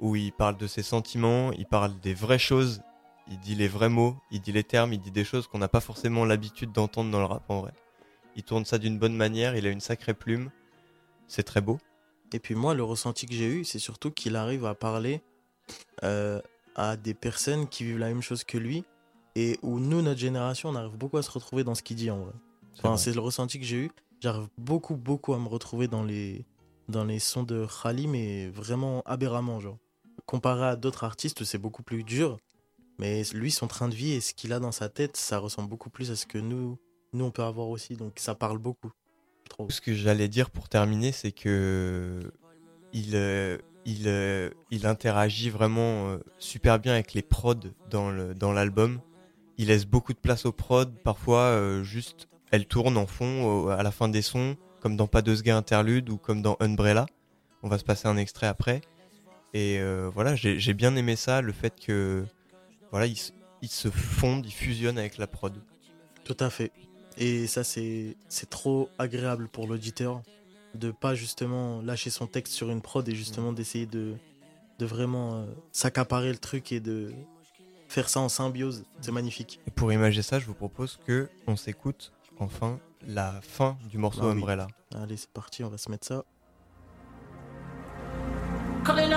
où il parle de ses sentiments, il parle des vraies choses, il dit les vrais mots, il dit les termes, il dit des choses qu'on n'a pas forcément l'habitude d'entendre dans le rap en vrai. Il tourne ça d'une bonne manière, il a une sacrée plume, c'est très beau. Et puis moi, le ressenti que j'ai eu, c'est surtout qu'il arrive à parler euh, à des personnes qui vivent la même chose que lui et où nous, notre génération, on arrive beaucoup à se retrouver dans ce qu'il dit en vrai. Enfin, c'est le ressenti que j'ai eu. J'arrive beaucoup, beaucoup à me retrouver dans les, dans les sons de Khali, mais vraiment aberramment, genre. Comparé à d'autres artistes c'est beaucoup plus dur, mais lui, son train de vie et ce qu'il a dans sa tête, ça ressemble beaucoup plus à ce que nous, nous on peut avoir aussi. Donc ça parle beaucoup. Ce que j'allais dire pour terminer, c'est que il, euh, il, euh, il interagit vraiment euh, super bien avec les prods dans l'album. il laisse beaucoup de place aux prods. Parfois, euh, juste, elle tourne en fond à la fin des sons, comme dans Pas de Sga Interlude ou comme dans Umbrella. On va se passer un extrait après. Et voilà, j'ai bien aimé ça, le fait que voilà, ils se- fondent, ils fusionnent avec la prod. Tout à fait. Et ça, c'est trop agréable pour l'auditeur de pas justement lâcher son texte sur une prod et justement d'essayer de, de vraiment euh, s'accaparer le truc et de faire ça en symbiose. C'est magnifique. Et pour imager ça, je vous propose que on s'écoute enfin la fin du morceau Ah oui. Umbrella. Allez, c'est parti, on va se mettre ça. Calling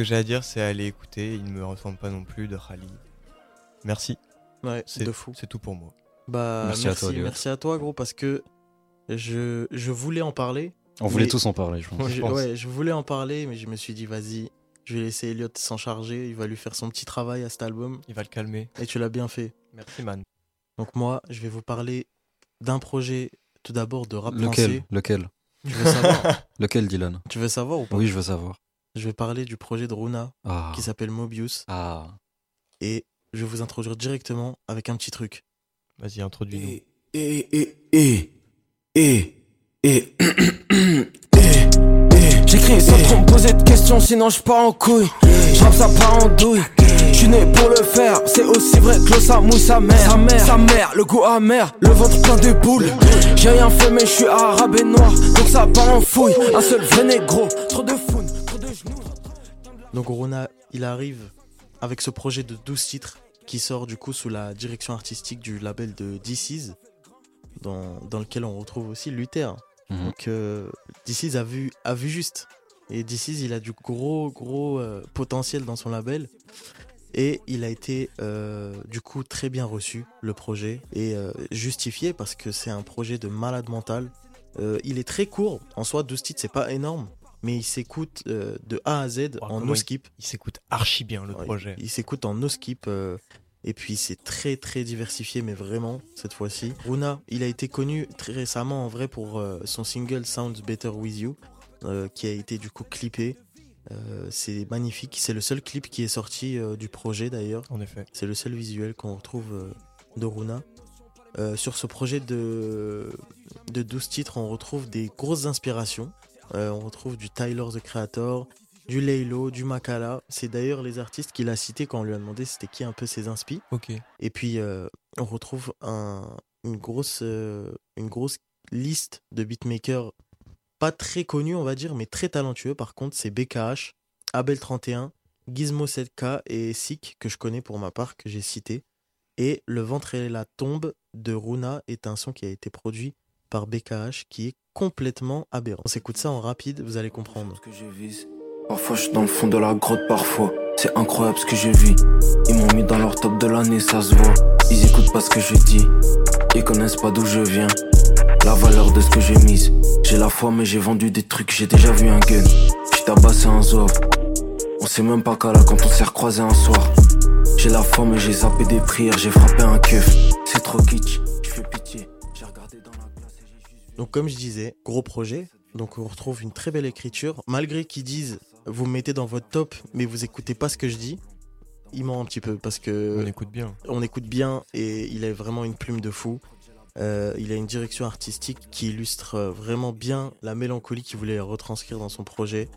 que j'ai à dire, c'est aller écouter. Il ne me ressemble pas non plus de Khali. Merci. Ouais, c'est de fou. C'est tout pour moi. Bah, Merci merci, à toi, merci à toi, gros, parce que je, je voulais en parler. On voulait tous en parler, je pense. Je- ouais, je voulais en parler, mais je me suis dit, vas-y, je vais laisser Elliot s'en charger. Il va lui faire son petit travail à cet album. Il va le calmer. Et tu l'as bien fait. Merci, man. Donc, moi, je vais vous parler d'un projet, tout d'abord, de rap Lequel? français. Lequel? Tu veux savoir? Lequel, Dylan? Tu veux savoir ou pas? Oui, je veux savoir. Je vais parler du projet de Runa Ah. qui s'appelle Mobius. Ah. Et je vais vous introduire directement avec un petit truc. Vas-y, introduis-nous. Et, et, et, et, et, et, J'écris sans trop me poser de questions, sinon je pars en couille. Je rappe ça part en douille. Je suis né pour le faire, c'est aussi vrai que l'eau ça mouille sa mère. Sa mère, sa mère, le goût amer, le ventre plein de boules. J'ai rien fait, mais je suis arabe et noir, donc ça part en fouille. Un seul vrai négro, trop de founes. Donc Runa, il arrive avec ce projet de 12 titres qui sort du coup sous la direction artistique du label de DC's, dans, dans lequel on retrouve aussi Luther. Mhm. Donc euh, DC's a vu, a vu juste. Et DC's, il a du gros, gros euh, potentiel dans son label. Et il a été euh, du coup très bien reçu, le projet, et euh, justifié parce que c'est un projet de malade mental. Euh, il est très court, en soi 12 titres c'est pas énorme, mais il s'écoute euh, de A à Z en comment no il- skip. Il s'écoute archi bien le Ouais, projet. Il, s'écoute en no skip. euh, et puis c'est très très diversifié, mais vraiment cette fois-ci. Runa, il a été connu très récemment en vrai pour euh, son single Sounds Better With You, qui a été du coup clippé. C'est magnifique. C'est le seul clip qui est sorti du projet d'ailleurs. En effet. C'est le seul visuel qu'on retrouve de Runa. Sur ce projet de, de 12 titres, on retrouve des grosses inspirations. Euh, on retrouve du Tyler the Creator, du Laylo, du Makala. C'est d'ailleurs les artistes qu'il a cités quand on lui a demandé c'était qui un peu ses inspi. Ok. Et puis euh, on retrouve un- une, grosse, euh, une grosse liste de beatmakers pas très connus, on va dire, mais très talentueux. Par contre, c'est BKH, Abel31, Gizmo 7K et Sik, que je connais pour ma part, que j'ai cité. Et Le ventre et la tombe de Runa est un son qui a été produit par BKH qui est complètement aberrant. On s'écoute ça en rapide, vous allez comprendre. que je vise. Parfois je suis dans le fond de la grotte, parfois. C'est incroyable ce que je vis. Ils m'ont mis dans leur top de l'année, ça se voit. Ils écoutent pas ce que je dis. Ils connaissent pas d'où je viens. La valeur de ce que j'ai mise. J'ai la foi, mais j'ai vendu des trucs. J'ai déjà vu un gun. J'ai tabassé un zov. On sait même pas qu'à là quand on s'est recroisé un soir. J'ai la foi, mais j'ai zappé des prières. J'ai frappé un keuf. C'est trop kitsch. Je fais pitié. Donc comme je disais, gros projet. Donc on retrouve une très belle écriture. Malgré qu'ils disent vous me mettez dans votre top, mais vous écoutez pas ce que je dis. Il ment un petit peu parce que On écoute bien. on écoute bien et il a vraiment une plume de fou. Euh, il a une direction artistique qui illustre euh, vraiment bien la mélancolie qu'il voulait retranscrire dans son projet.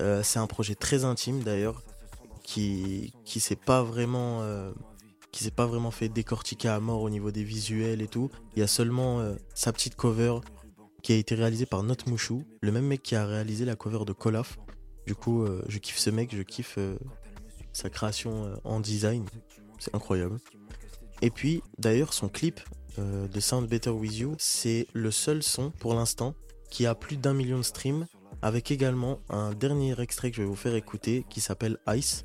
Euh, c'est un projet très intime d'ailleurs, qui qui s'est pas vraiment euh, qui s'est pas vraiment fait décortiquer à mort au niveau des visuels et tout. Il y a seulement sa petite cover qui a été réalisée par Not Mouchou, le même mec qui a réalisé la cover de Colaf. Du coup, euh, je kiffe ce mec, je kiffe euh, sa création euh, en design. C'est incroyable. Et puis, d'ailleurs, son clip de Sound Better With You, c'est le seul son pour l'instant qui a plus d'un million de streams, avec également un dernier extrait que je vais vous faire écouter qui s'appelle Ice,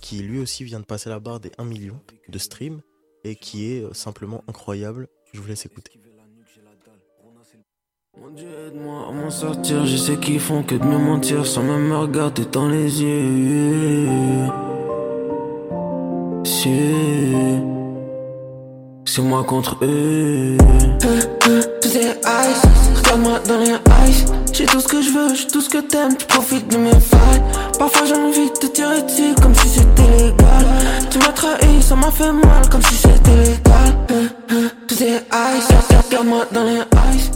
qui lui aussi vient de passer la barre des 1 million de streams et qui est simplement incroyable. Je vous laisse écouter. Mon Dieu, aide-moi à m'en sortir. Je sais qu'ils font que de me mentir sans même me regarder dans les yeux. C'est. Moi contre eux. Tout est ice, regarde-moi dans les ice. J'ai tout ce que je veux, j'ai tout ce que t'aimes, tu profites de mes failles. Parfois j'ai envie de te tirer dessus comme si c'était légal. Tu m'as trahi, ça m'a fait mal comme si c'était légal. Tout est ice, regarde-moi dans les ice.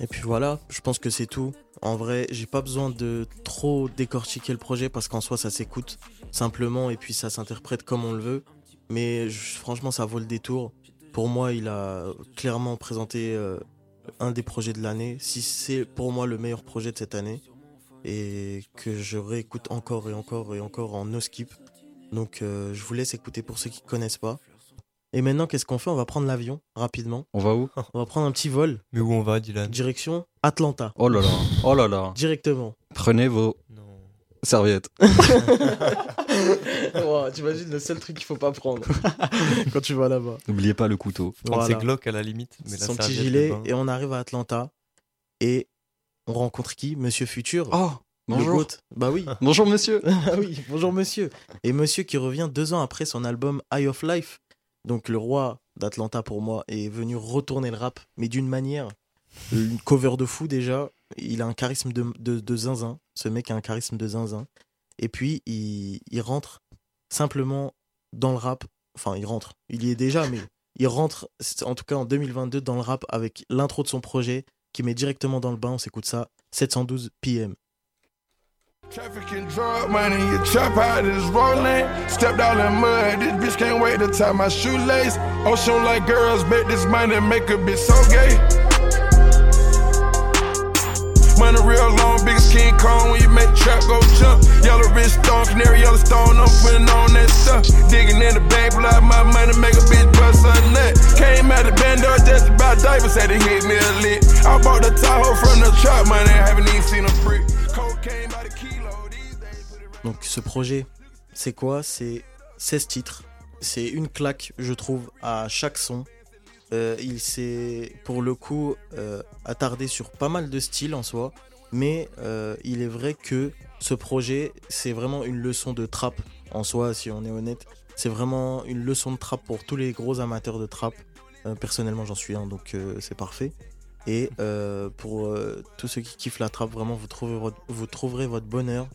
Et puis voilà, je pense que c'est tout. En vrai, j'ai pas besoin de trop décortiquer le projet parce qu'en soi ça s'écoute simplement et puis ça s'interprète comme on le veut. Mais franchement, ça vaut le détour. Pour moi, il a clairement présenté euh, un des projets de l'année, si c'est pour moi le meilleur projet de cette année et que je réécoute encore et encore et encore en no skip. Donc euh, je vous laisse écouter pour ceux qui connaissent pas. Et maintenant, qu'est-ce qu'on fait? On va prendre l'avion rapidement. On va où? On va prendre un petit vol. Mais où on va, Dylan? Direction Atlanta. Oh là là, oh là là. Directement. Prenez vos serviettes. Wow, T'imagines le seul truc qu'il faut pas prendre quand tu vas là-bas. N'oubliez pas le couteau. Voilà. ses Glock à la limite. Mais la Son petit gilet et on arrive à Atlanta et on rencontre qui? Monsieur Futur. Oh, bonjour. Bah oui. Bonjour monsieur. ah oui, bonjour monsieur. Et monsieur qui revient deux ans après son album Eye of Life. Donc le roi d'Atlanta pour moi est venu retourner le rap, mais d'une manière, une cover de fou déjà. Il a un charisme de, zinzin. Ce mec a un charisme de zinzin. Et puis il, il rentre simplement dans le rap. Enfin, il rentre. Il y est déjà, mais il rentre, en tout cas en 2022, dans le rap avec l'intro de son projet qui met directement dans le bain. On s'écoute ça. 712 PM. Trafficking drug money, you chop out this rolling. Stepped out in mud, this bitch can't wait to tie my shoelace. Ocean like girls, bet this money make a bitch so gay. Money real long, biggest King Kong when you make trap go jump. Yellow wrist stone, canary yellow stone, I'm putting on that stuff. Digging in the bank, pull my money, make a bitch bust a nut. Came out the bando just about diapers, had to hit me a lick. I bought the Tahoe from the trap money, haven't even seen a brick. Donc ce projet, c'est quoi? C'est 16 titres. C'est une claque, je trouve, à chaque son. Euh, il s'est, pour le coup, euh, attardé sur pas mal de styles en soi. Mais euh, il est vrai que ce projet, c'est vraiment une leçon de trap en soi, si on est honnête. C'est vraiment une leçon de trap pour tous les gros amateurs de trap. Personnellement, j'en suis un, donc c'est parfait. Et pour tous ceux qui kiffent la trap, vraiment, vous trouverez votre bonheur.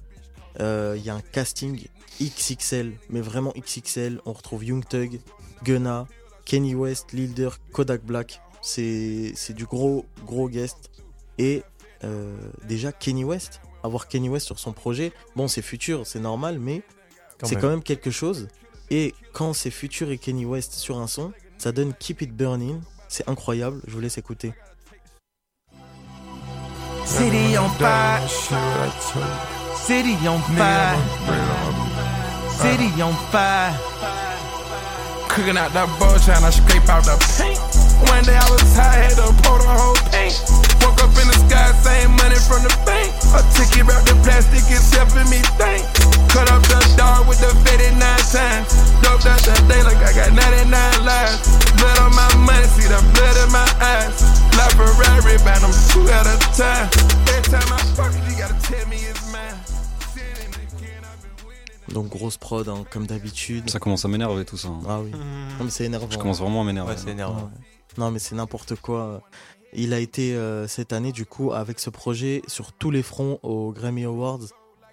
Euh, Il y a un casting XXL, mais vraiment XXL. On retrouve Young Thug, Gunna, Kenny West, Lil Durk, Kodak Black. C'est c'est du gros, gros guest. Et euh, déjà, Kenny West, avoir Kenny West sur son projet, bon, c'est futur, c'est normal, mais c'est quand même quelque chose. Et quand c'est futur et Kenny West sur un son, ça donne Keep It Burning. C'est incroyable, je vous laisse écouter. City on fire. City on fire. City on fire. Cooking out that bull, trying to scrape out the paint. One day I was high, had to pour the whole paint. Woke up in the sky, same money from the bank. A ticket wrapped in plastic is helping me think. Cut up the dog with the 59 times. Dope out the day like I got 99 lives. Blood on my money, see the blood in my eyes. Ferrari, buy two at a time. Every time I fuck it, you gotta tell me it's. Donc grosse prod, hein, comme d'habitude. Ça commence à m'énerver tout ça. hein. Ah oui. Non, mais c'est énervant. Je commence vraiment à m'énerver. Ouais, c'est énervant. Ouais. Non, mais c'est n'importe quoi. Il a été euh, cette année, du coup, avec ce projet sur tous les fronts aux Grammy Awards.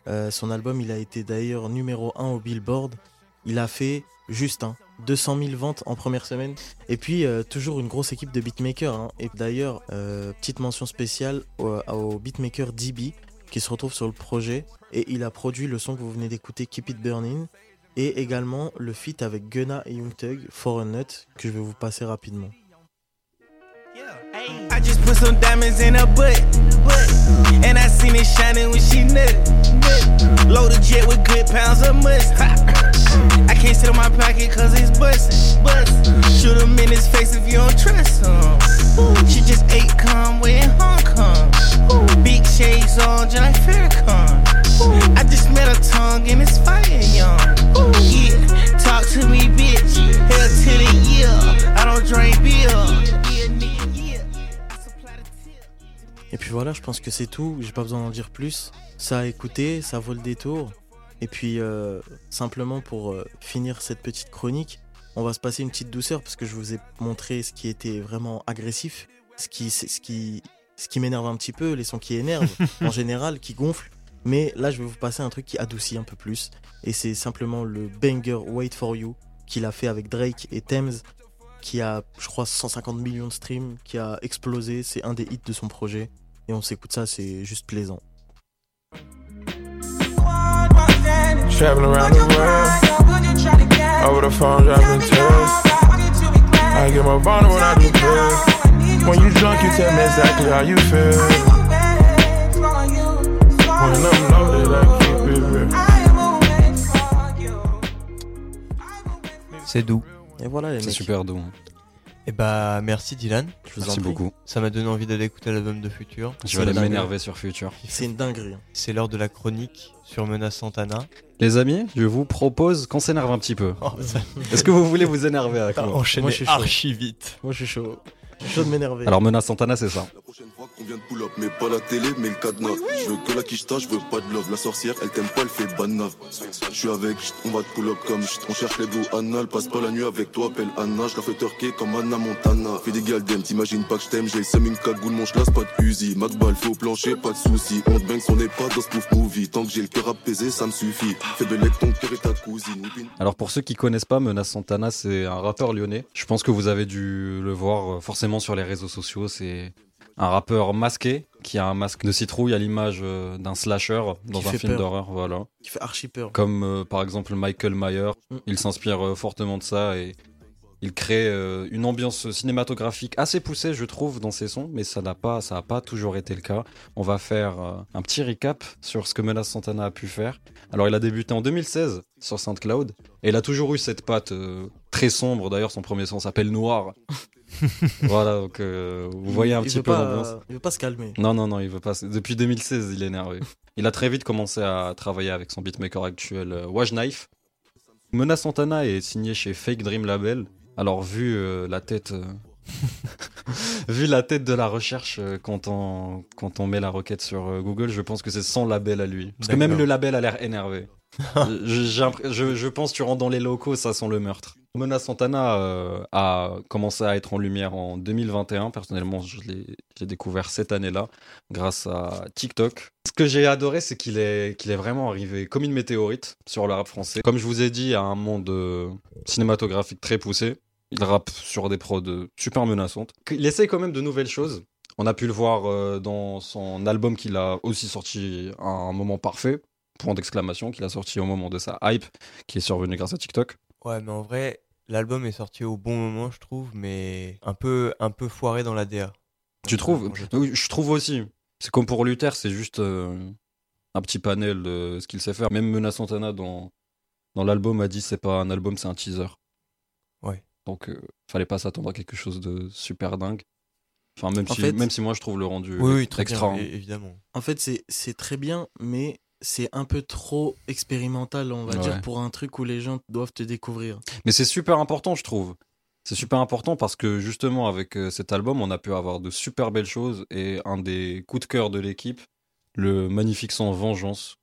Euh, son album, il a été d'ailleurs numéro 1 au Billboard. Il a fait juste hein, 200 000 ventes en première semaine. Et puis, euh, toujours une grosse équipe de beatmakers. hein. Et d'ailleurs, euh, petite mention spéciale au, au beatmaker DB qui se retrouve sur le projet. Et il a produit le son que vous venez d'écouter, Keep It Burning. Et également le feat avec Gunna et Young Thug, For a Nut, que je vais vous passer rapidement. I just put some diamonds in her butt. And I seen it shining when she nut. Load a jet with good pounds of mustard. I can't sit on my pocket cause it's bustin'. Shoot him in his face if you don't trust him. She just ate. Big. I just met tongue fire young. Talk to me, bitch. Hell. I don't drink beer. Et puis voilà, je pense que c'est tout. J'ai pas besoin d'en dire plus. Ça a écouté, ça vaut le détour. Et puis, euh, simplement pour euh, finir cette petite chronique, on va se passer une petite douceur parce que je vous ai montré ce qui était vraiment agressif, ce qui, ce qui, ce qui m'énerve un petit peu, les sons qui énervent en général, qui gonflent. Mais là, je vais vous passer un truc qui adoucit un peu plus. Et c'est simplement le banger Wait for You qu'il a fait avec Drake et Thames, qui a, je crois, 150 millions de streams, qui a explosé. C'est un des hits de son projet. Et on s'écoute ça, c'est juste plaisant. Traveling around the world. Over the phone, dropping tears. I get more vulnerable when I do pills. When you drunk, you tell me exactly how you feel. When I'm loaded, I keep it real. C'est doux. Et voilà les C'est super doux. Et bah merci Dylan. Je vous Merci en prie. beaucoup. Ça m'a donné envie d'aller écouter l'album de Future. Je vais aller m'énerver sur Future. C'est une dinguerie. hein. C'est l'heure de la chronique sur Menace Santana. Les amis, je vous propose qu'on s'énerve un petit peu. Oh, ça- Est-ce que vous voulez vous énerver avec moi enchaîné Moi, je suis chaud. archi vite. Moi, je suis chaud. Je suis chaud de m'énerver. Alors Menace Santana, c'est ça. On vient de pull up, mais pas la télé, mais le cadenas. Je veux que la quicheta, je veux pas de love. La sorcière, elle t'aime pas, elle fait banave. Je suis avec, on va te pull up comme on cherche les blue anal. Passe pas la nuit avec toi, appelle Anna. Je la fais turquer comme Anna Montana. Fais des galdem, t'imagines pas que je t'aime. J'ai le seum, une cagoule, mon chlasse, pas de fusil. Macball, fait au plancher, pas de soucis. On te bang, on n'est pas dans ce pouf movie. Tant que j'ai le cœur apaisé, ça me suffit. Fais belle avec ton cœur et ta cousine. Alors pour ceux qui connaissent pas, Menace Santana, c'est un rappeur lyonnais. Je pense que vous avez dû le voir euh, forcément sur les réseaux sociaux. C'est un rappeur masqué qui a un masque de citrouille à l'image euh, d'un slasher dans Qui un film d'horreur. Voilà. Qui fait archi peur. Comme euh, par exemple Michael Myers. Mm. Il s'inspire euh, fortement de ça et il crée euh, une ambiance cinématographique assez poussée, je trouve, dans ses sons, mais ça n'a pas, ça a pas toujours été le cas. On va faire un petit recap sur ce que Menace Santana a pu faire. Alors, il a débuté en 2016 sur SoundCloud et il a toujours eu cette patte euh, très sombre. D'ailleurs, son premier son s'appelle Noir. voilà, donc euh, vous voyez un Il petit peu l'ambiance. Il veut pas se calmer. Non, non, non, il veut pas. Depuis 2016, il est énervé. Il a très vite commencé à travailler avec son beatmaker actuel, euh, Wash Knife. Menace Santana est signé chez Fake Dream Label. Alors, vu euh, la tête. euh, vu la tête de la recherche euh, quand, on, quand on met la requête sur euh, Google, je pense que c'est son label à lui. Parce que même le label a l'air énervé. je, pense que tu rentres dans les locaux, ça sent le meurtre. Mona Santana euh, a commencé à être en lumière en 2021. Personnellement, je l'ai découvert cette année-là grâce à TikTok. Ce que j'ai adoré, c'est qu'il est, vraiment arrivé comme une météorite sur le rap français. Comme je vous ai dit, à un monde cinématographique très poussé. Il rappe sur des prods super menaçantes. Il essaye quand même de nouvelles choses. On a pu le voir euh, dans son album qu'il a aussi sorti à un moment parfait, point d'exclamation, qu'il a sorti au moment de sa hype, qui est survenu grâce à TikTok. Ouais, mais en vrai, l'album est sorti au bon moment, je trouve, mais un peu, un peu foiré dans la DA. Tu trouves je Oui, Je trouve aussi. C'est comme pour Luther, c'est juste euh, un petit panel de ce qu'il sait faire. Même Mena Santana dans, dans l'album a dit c'est pas un album, c'est un teaser. Ouais. Donc euh, fallait pas s'attendre à quelque chose de super dingue. Enfin, même En si, fait- même si moi je trouve le rendu Oui, oui, très extra. bien, hein. évidemment. En fait, c'est c'est très bien, mais c'est un peu trop expérimental, on va Ouais. dire, pour un truc où les gens doivent te découvrir. Mais c'est super important, je trouve. C'est super important parce que justement, avec euh, cet album, on a pu avoir de super belles choses et un des coups de cœur de l'équipe, le magnifique son Vengeance.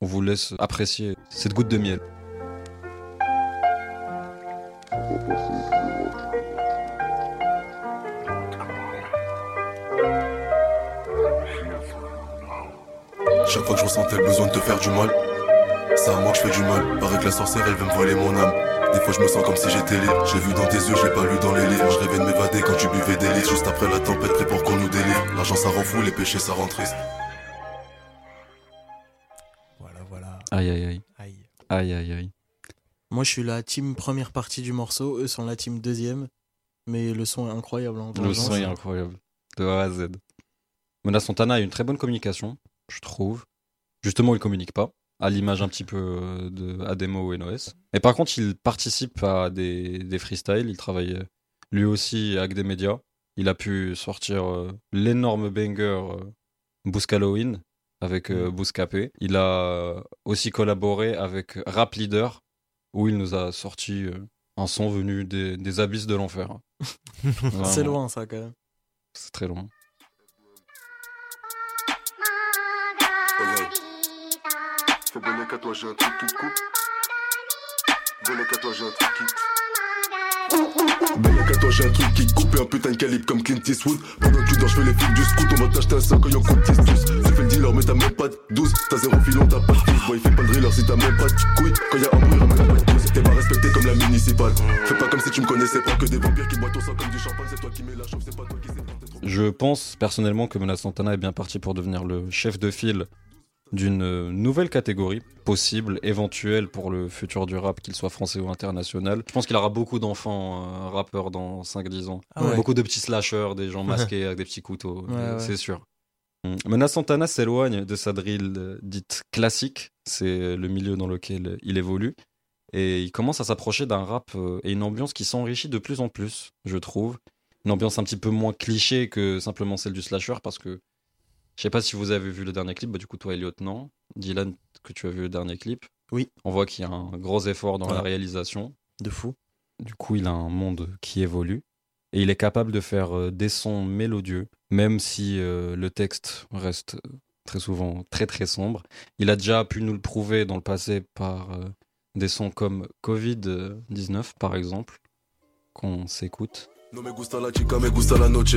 On vous laisse apprécier cette goutte de miel. Chaque fois que je ressentais le besoin de te faire du mal, c'est à moi que je fais du mal. Paraît que la sorcière elle veut me voler mon âme. Des fois je me sens comme si j'étais libre. J'ai vu dans tes yeux, je l'ai pas lu dans les livres. Je rêvais de m'évader quand tu buvais des litres. Juste après la tempête, prêt pour qu'on nous délivre. L'argent ça rend fou, les péchés ça rend triste. Voilà, voilà. Aïe aïe aïe. Aïe. Aïe aïe aïe. Moi, je suis la team première partie du morceau, eux sont la team deuxième, mais le son est incroyable. hein, Le son est incroyable. De A à Z. Mena Santana a une très bonne communication, je trouve. Justement, il communique pas, à l'image un petit peu euh, de Ademo et Noes. Et par contre, il participe à des, des freestyles. Il travaille euh, lui aussi avec des médias. Il a pu sortir euh, l'énorme banger euh, Boosk Halloween avec euh, Bouscapé. Il a aussi collaboré avec Rap Leader, où il nous a sorti un son venu des, des abysses de l'enfer. C'est loin, ça, quand même. C'est très loin. Fais bonnet qu'à toi, j'ai un truc qui te coupe. Bonnet qu'à toi, j'ai un truc qui Bonnet qu'à toi, j'ai un truc qui te coupe et un putain de calibre comme Clint Eastwood. Pendant que tu dors, je fais les flics du scout. On va t'acheter un 5 en coûte 10 tous. C'est fait le dealer, mais t'as même pas de 12. T'as zéro filon, t'as pas de fils. Boy, fais pas le driller si t'as même pas de. Quand y'a un bruit, ramène pas de pouce. T'es pas respecté comme la municipale. Fais pas comme si tu me connaissais pas. Que des vampires qui boivent ton sang comme du champagne. C'est toi qui mets la chauffe, c'est pas toi qui sais. Je pense personnellement que Mena Santana est bien parti pour devenir le chef de file d'une nouvelle catégorie possible, éventuelle pour le futur du rap, qu'il soit français ou international. Je pense qu'il aura beaucoup d'enfants euh, rappeurs dans 5-10 ans. Ah ouais. Beaucoup de petits slashers, des gens masqués avec des petits couteaux, Ouais, euh, ouais. c'est sûr. Mm. Mena Santana s'éloigne de sa drill euh, dite classique, c'est le milieu dans lequel il évolue, et il commence à s'approcher d'un rap et une ambiance qui s'enrichit de plus en plus, je trouve. Une ambiance un petit peu moins cliché que simplement celle du slasher, parce que je sais pas si vous avez vu le dernier clip, bah, du coup toi Elliot non. Dylan, que tu as vu le dernier clip. Oui. On voit qu'il y a un gros effort dans la réalisation. De fou. Du coup, il a un monde qui évolue et il est capable de faire euh, des sons mélodieux, même si euh, le texte reste euh, très souvent très très sombre. Il a déjà pu nous le prouver dans le passé par euh, des sons comme Covid-19 par exemple, qu'on s'écoute. No me gusta la chica, me gusta la noche.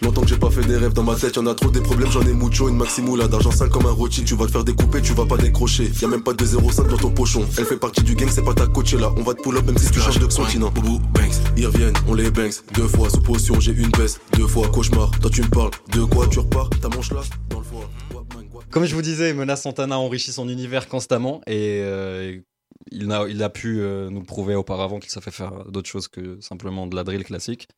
Longtemps que j'ai pas fait des rêves dans ma tête, y'en a trop des problèmes, j'en ai mucho, une maximoula d'argent sale comme un rôti, tu vas te faire découper, tu vas pas décrocher. Y'a même pas de 0,5 dans ton pochon. Elle fait partie du gang, c'est pas ta coach là. On va te pull up même si tu changes de continent. Boubou, banks, ils reviennent, on les banks. Deux fois sous potion, j'ai une baisse. Deux fois cauchemar, toi tu me parles. De quoi? Tu repars, ta manche là, dans le foie. Comme je vous disais, Mena Santana enrichit son univers constamment et euh, il, a, il a pu euh, nous prouver auparavant qu'il savait faire d'autres choses que simplement de la drill classique.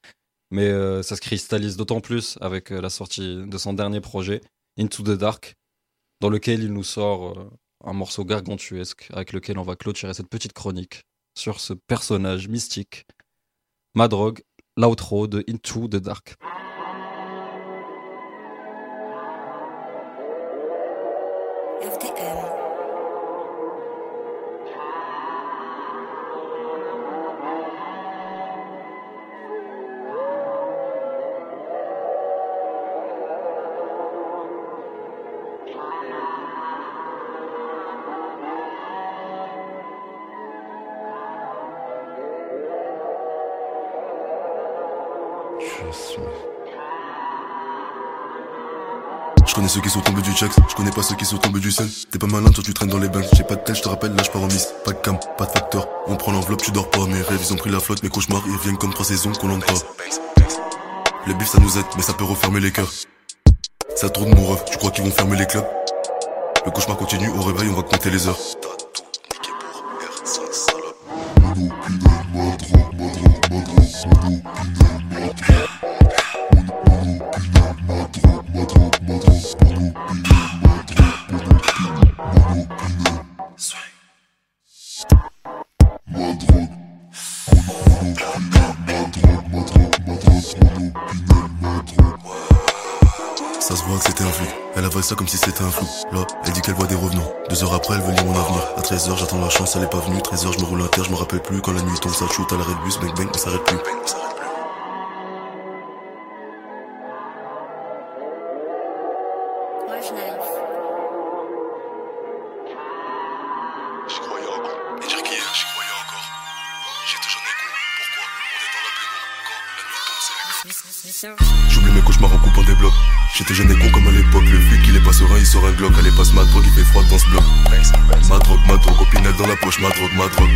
Mais euh, ça se cristallise d'autant plus avec euh, la sortie de son dernier projet, Into the Dark, dans lequel il nous sort un morceau gargantuesque avec lequel on va clôturer cette petite chronique sur ce personnage mystique, Madrog, l'outro de Into the Dark. Connais ceux qui sont tombés du checks, je connais pas ceux qui sont tombés du sel. T'es pas malin, toi tu traînes dans les bains. J'ai pas de tête, je te rappelle, là je pars en miss. Pas de cam, pas de facteur. On prend l'enveloppe, tu dors pas. Mes rêves, ils ont pris la flotte, mes cauchemars, ils reviennent comme trois saisons qu'on l'entend. Le bif ça nous aide, mais ça peut refermer les cœurs. Ça tourne mon ref, tu crois qu'ils vont fermer les clubs? Le cauchemar continue, au réveil on va compter les heures. J'attends la chance, elle est pas venue. 13h, je me roule un terre, je me rappelle plus. Quand la nuit tombe, ça shoot à l'arrêt de bus. Bang bang, on s'arrête plus. J'y croyais encore. Et dire qu'hier, j'y croyais encore. J'étais jeune et con. Pourquoi On est dans la pénombre. Quand la nuit tombe, c'est J'oublie mes cauchemars en coupant des blocs. J'étais jeune et con comme à serein, il sort un glock. Allez, passe ma drogue, il fait froid dans ce bloc. Ma drogue, ma drogue, opinel dans la poche. Ma drogue, ma drogue.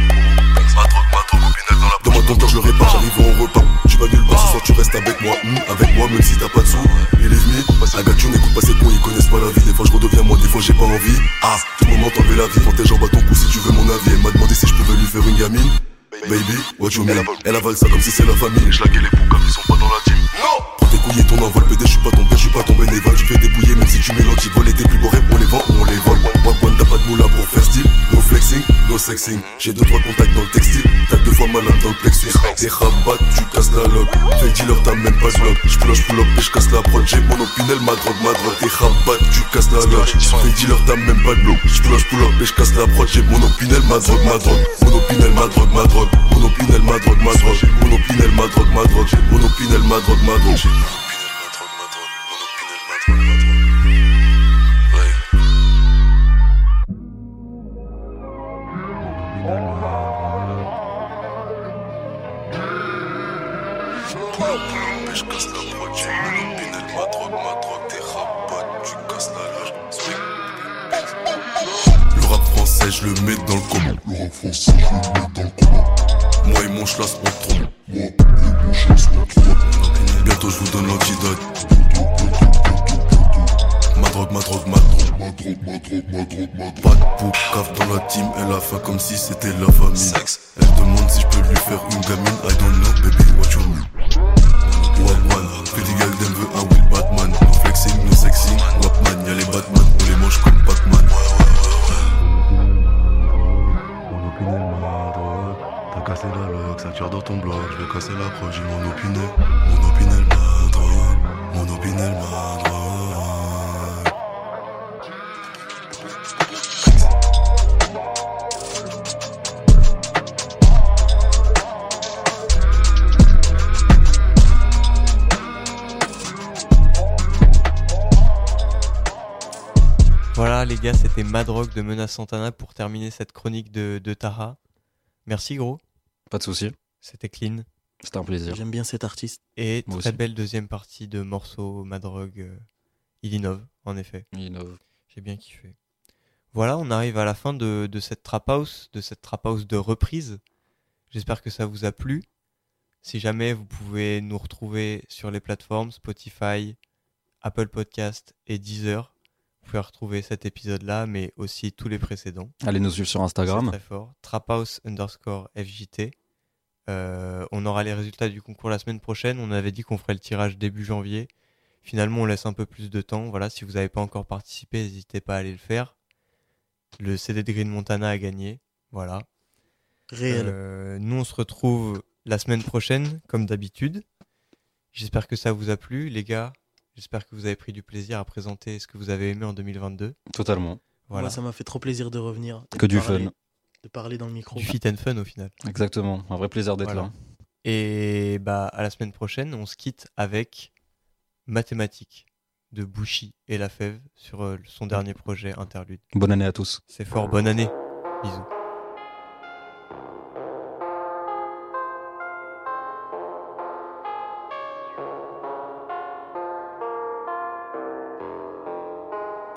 Ma drogue, ma drogue, opinel dans la poche. Dans ma compteur, je le répare, j'arrive au repas. Tu vas nulle part, ce soir tu restes avec moi. Hmm, avec moi, même si t'as pas de sous. Et les me, I got you, n'écoute pas ces cons, ils connaissent pas la vie. Des fois je redeviens moi, des fois j'ai pas envie. Ah, tout moment t'enlèves la vie. Prends tes jambes à ton cou si tu veux mon avis. Elle m'a demandé si je pouvais lui faire une gamine. Baby, what you mean? Elle avale ça comme si c'est la famille. Je laguais les poux comme ils sont pas dans la team. Et ton envol, PD, je suis pas ton père, je suis pas ton bénévole. Je fais débouiller même si tu mélanges, tu voles tes plus beaux rêves, J'ai deux trois contacts dans le textile. T'as deux fois malade dans le plexus. T'es rabat, tu casses la loque. Fais le dealer, t'as même pas de bloc. J'ploche, pull up et j'casse la prod. J'ai mon opinel, ma drogue, ma drogue. T'es rabat, tu casses la loque. Fais le dealer, t'as même pas de bloc. J'ploche, pull up et j'casse la prod. J'ai mon opinel, ma drogue, ma drogue. Mon opinel, ma drogue, ma drogue. Mon opinel, ma drogue, ma drogue. Mon opinel, ma drogue, ma drogue. Mon opinel, ma drogue, ma drogue. faut se rendre dans le combat. Moi et mon schlass, on trompe c'était Madrogue de Menace Santana pour terminer cette chronique de, de Tara. Merci gros. Pas de souci. C'était clean. C'était un plaisir. J'aime bien cet artiste. Et Moi très aussi. belle deuxième partie de morceau Madrogue. euh, il innove, en effet. Il innove. J'ai bien kiffé. Voilà, on arrive à la fin de, de cette trap house, de cette trap house de reprise. J'espère que ça vous a plu. Si jamais vous pouvez nous retrouver sur les plateformes Spotify, Apple Podcast et Deezer. Vous pouvez retrouver cet épisode-là, mais aussi tous les précédents. Allez nous suivre sur Instagram. C'est très fort. Traphouse underscore FJT. Euh, on aura les résultats du concours la semaine prochaine. On avait dit qu'on ferait le tirage début janvier. Finalement, on laisse un peu plus de temps. Voilà, si vous n'avez pas encore participé, n'hésitez pas à aller le faire. Le CD de Green Montana a gagné. Voilà. Réel. Euh, nous, on se retrouve la semaine prochaine, comme d'habitude. J'espère que ça vous a plu, les gars. J'espère que vous avez pris du plaisir à présenter ce que vous avez aimé en 2022. Totalement. Voilà. Moi, ça m'a fait trop plaisir de revenir. Que de du parler- fun. De parler dans le micro. Du fit and fun au final. Exactement. Un vrai plaisir d'être Voilà. là. Et bah à la semaine prochaine, on se quitte avec Mathématiques de Bouchy et La Fève sur euh, son dernier projet Interlude. Bonne année à tous. C'est fort, bonne année. Bisous.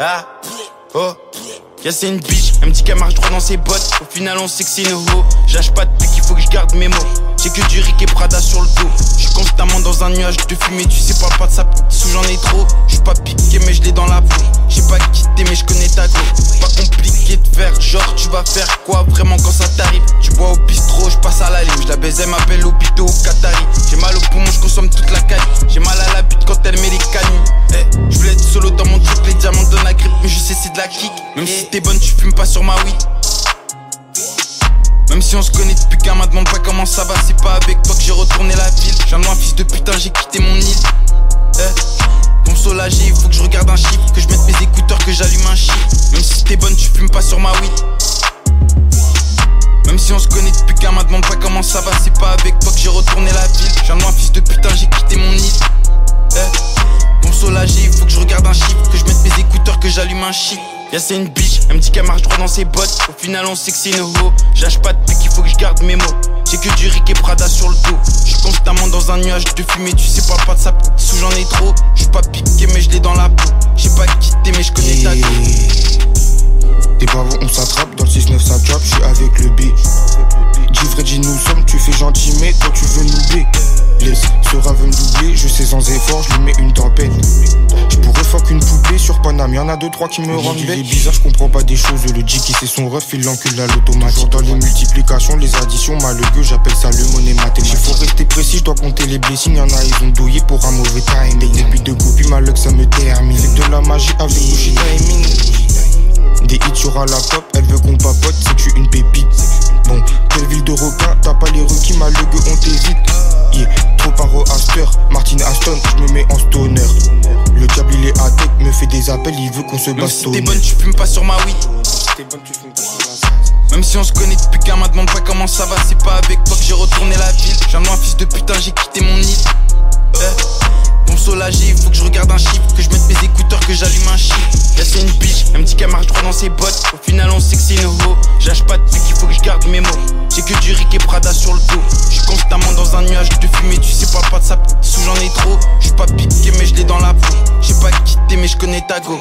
Ah, oh, y'a c'est une biche, elle me dit qu'elle marche droit dans ses bottes. Au final, on sait que c'est une ho. J'lâche pas de pique, il faut que je garde mes mots. J'ai que du Rick et Prada sur le dos. J'suis constamment dans un nuage de fumée, tu sais, parle pas de sa petite sous, j'en ai trop. J'suis pas piqué, mais je l'ai dans la peau. J'ai pas quitté, mais je connais ta go. Pas compliqué de faire, genre, tu vas faire quoi vraiment quand ça t'arrive? Tu bois au bistrot, j'passe à la lime. J'la elle m'appelle bito au Qatari. J'ai mal au poumon, j'consomme toute la caille. J'ai mal à la bite quand elle met les canines. Eh, je voulais être solo dans mon truc, les diamants donnent la grippe, mais je sais c'est de la kick. Même si t'es bonne, tu fumes pas sur ma weed. Même si on se connaît depuis qu'un m'a demande pas comment ça va, c'est pas avec toi que j'ai retourné la ville. J'ai un fils de putain, j'ai quitté mon île. Eh, soulager, il faut que je regarde un chiffre, que je mette mes écouteurs, que j'allume un chiffre. Même si t'es bonne, tu fumes pas sur ma weed. Même si on se connaît depuis qu'un demande pas comment ça va, c'est pas avec toi que j'ai retourné la ville. J'ai un fils de putain, j'ai quitté mon nid. Eh, Pour soulager, il faut que je regarde un chiffre, que je mette mes écouteurs, que j'allume un chiffre. Y'a c'est une biche, elle me dit qu'elle marche droit dans ses bottes. Au final, on sait que c'est une ho. J'lâche pas depuis qu'il faut que je garde mes mots. J'ai que du Rick et Prada sur le dos. J'suis constamment dans un nuage de fumée, tu sais pas pas de ça. Sous j'en ai trop, j'suis pas piqué, mais je l'ai dans la peau. J'ai pas quitté, mais je connais ta Des bavons on s'attrape, dans le 6-9 ça drop, je suis avec le B. Dis vrai, dis nous sommes, tu fais gentil, mais toi tu veux nous B. Laisse ce rave me doubler, je sais sans effort, je lui mets une tempête. Je pourrais fuck une poupée sur Paname, y'en a deux trois qui me rendent bête. bizarre, je comprends pas des choses. Le G qui c'est son ref, il l'encule à l'automatique. Dans les multiplications, les additions, malheureux, j'appelle ça le monnaie mathématique. Faut rester précis, je dois compter les blessings. Y'en a, ils ont douillé pour un mauvais time. Depuis deux copies, ma luck ça me termine. C'est de la magie avec Gucci timing. Des hits sur à la pop, elle veut qu'on papote, c'est tu une pépite. Bon, quelle ville de requin, t'as pas les requis, ma gueux, on t'hésite. Yeah, trop paro Aster, Martin Aston, je me mets en stoner. Le diable il est à tête, me fait des appels, il veut qu'on se Même si bastonne. t'es bonne, tu fumes pas sur ma weed. Même si on se connaît depuis qu'un m'a demande pas comment ça va, c'est pas avec toi que j'ai retourné la ville. J'ai un fils de putain, j'ai quitté mon nid. Eh, me faut que je regarde un chiffre, que je mette mes écouteurs, que j'allume un chiffre. Là c'est une biche, elle me dit qu'elle marche droit dans ses bottes. Au final on sait que c'est une ho. Pas depuis qu'il faut que je garde mes mots. J'ai que du Rick et Prada sur le dos. J'suis constamment dans un nuage de fumée, tu sais pas pas de ça. Sous j'en ai trop, j'suis pas piqué mais je l'ai dans la peau. J'ai pas quitté mais je connais ta go.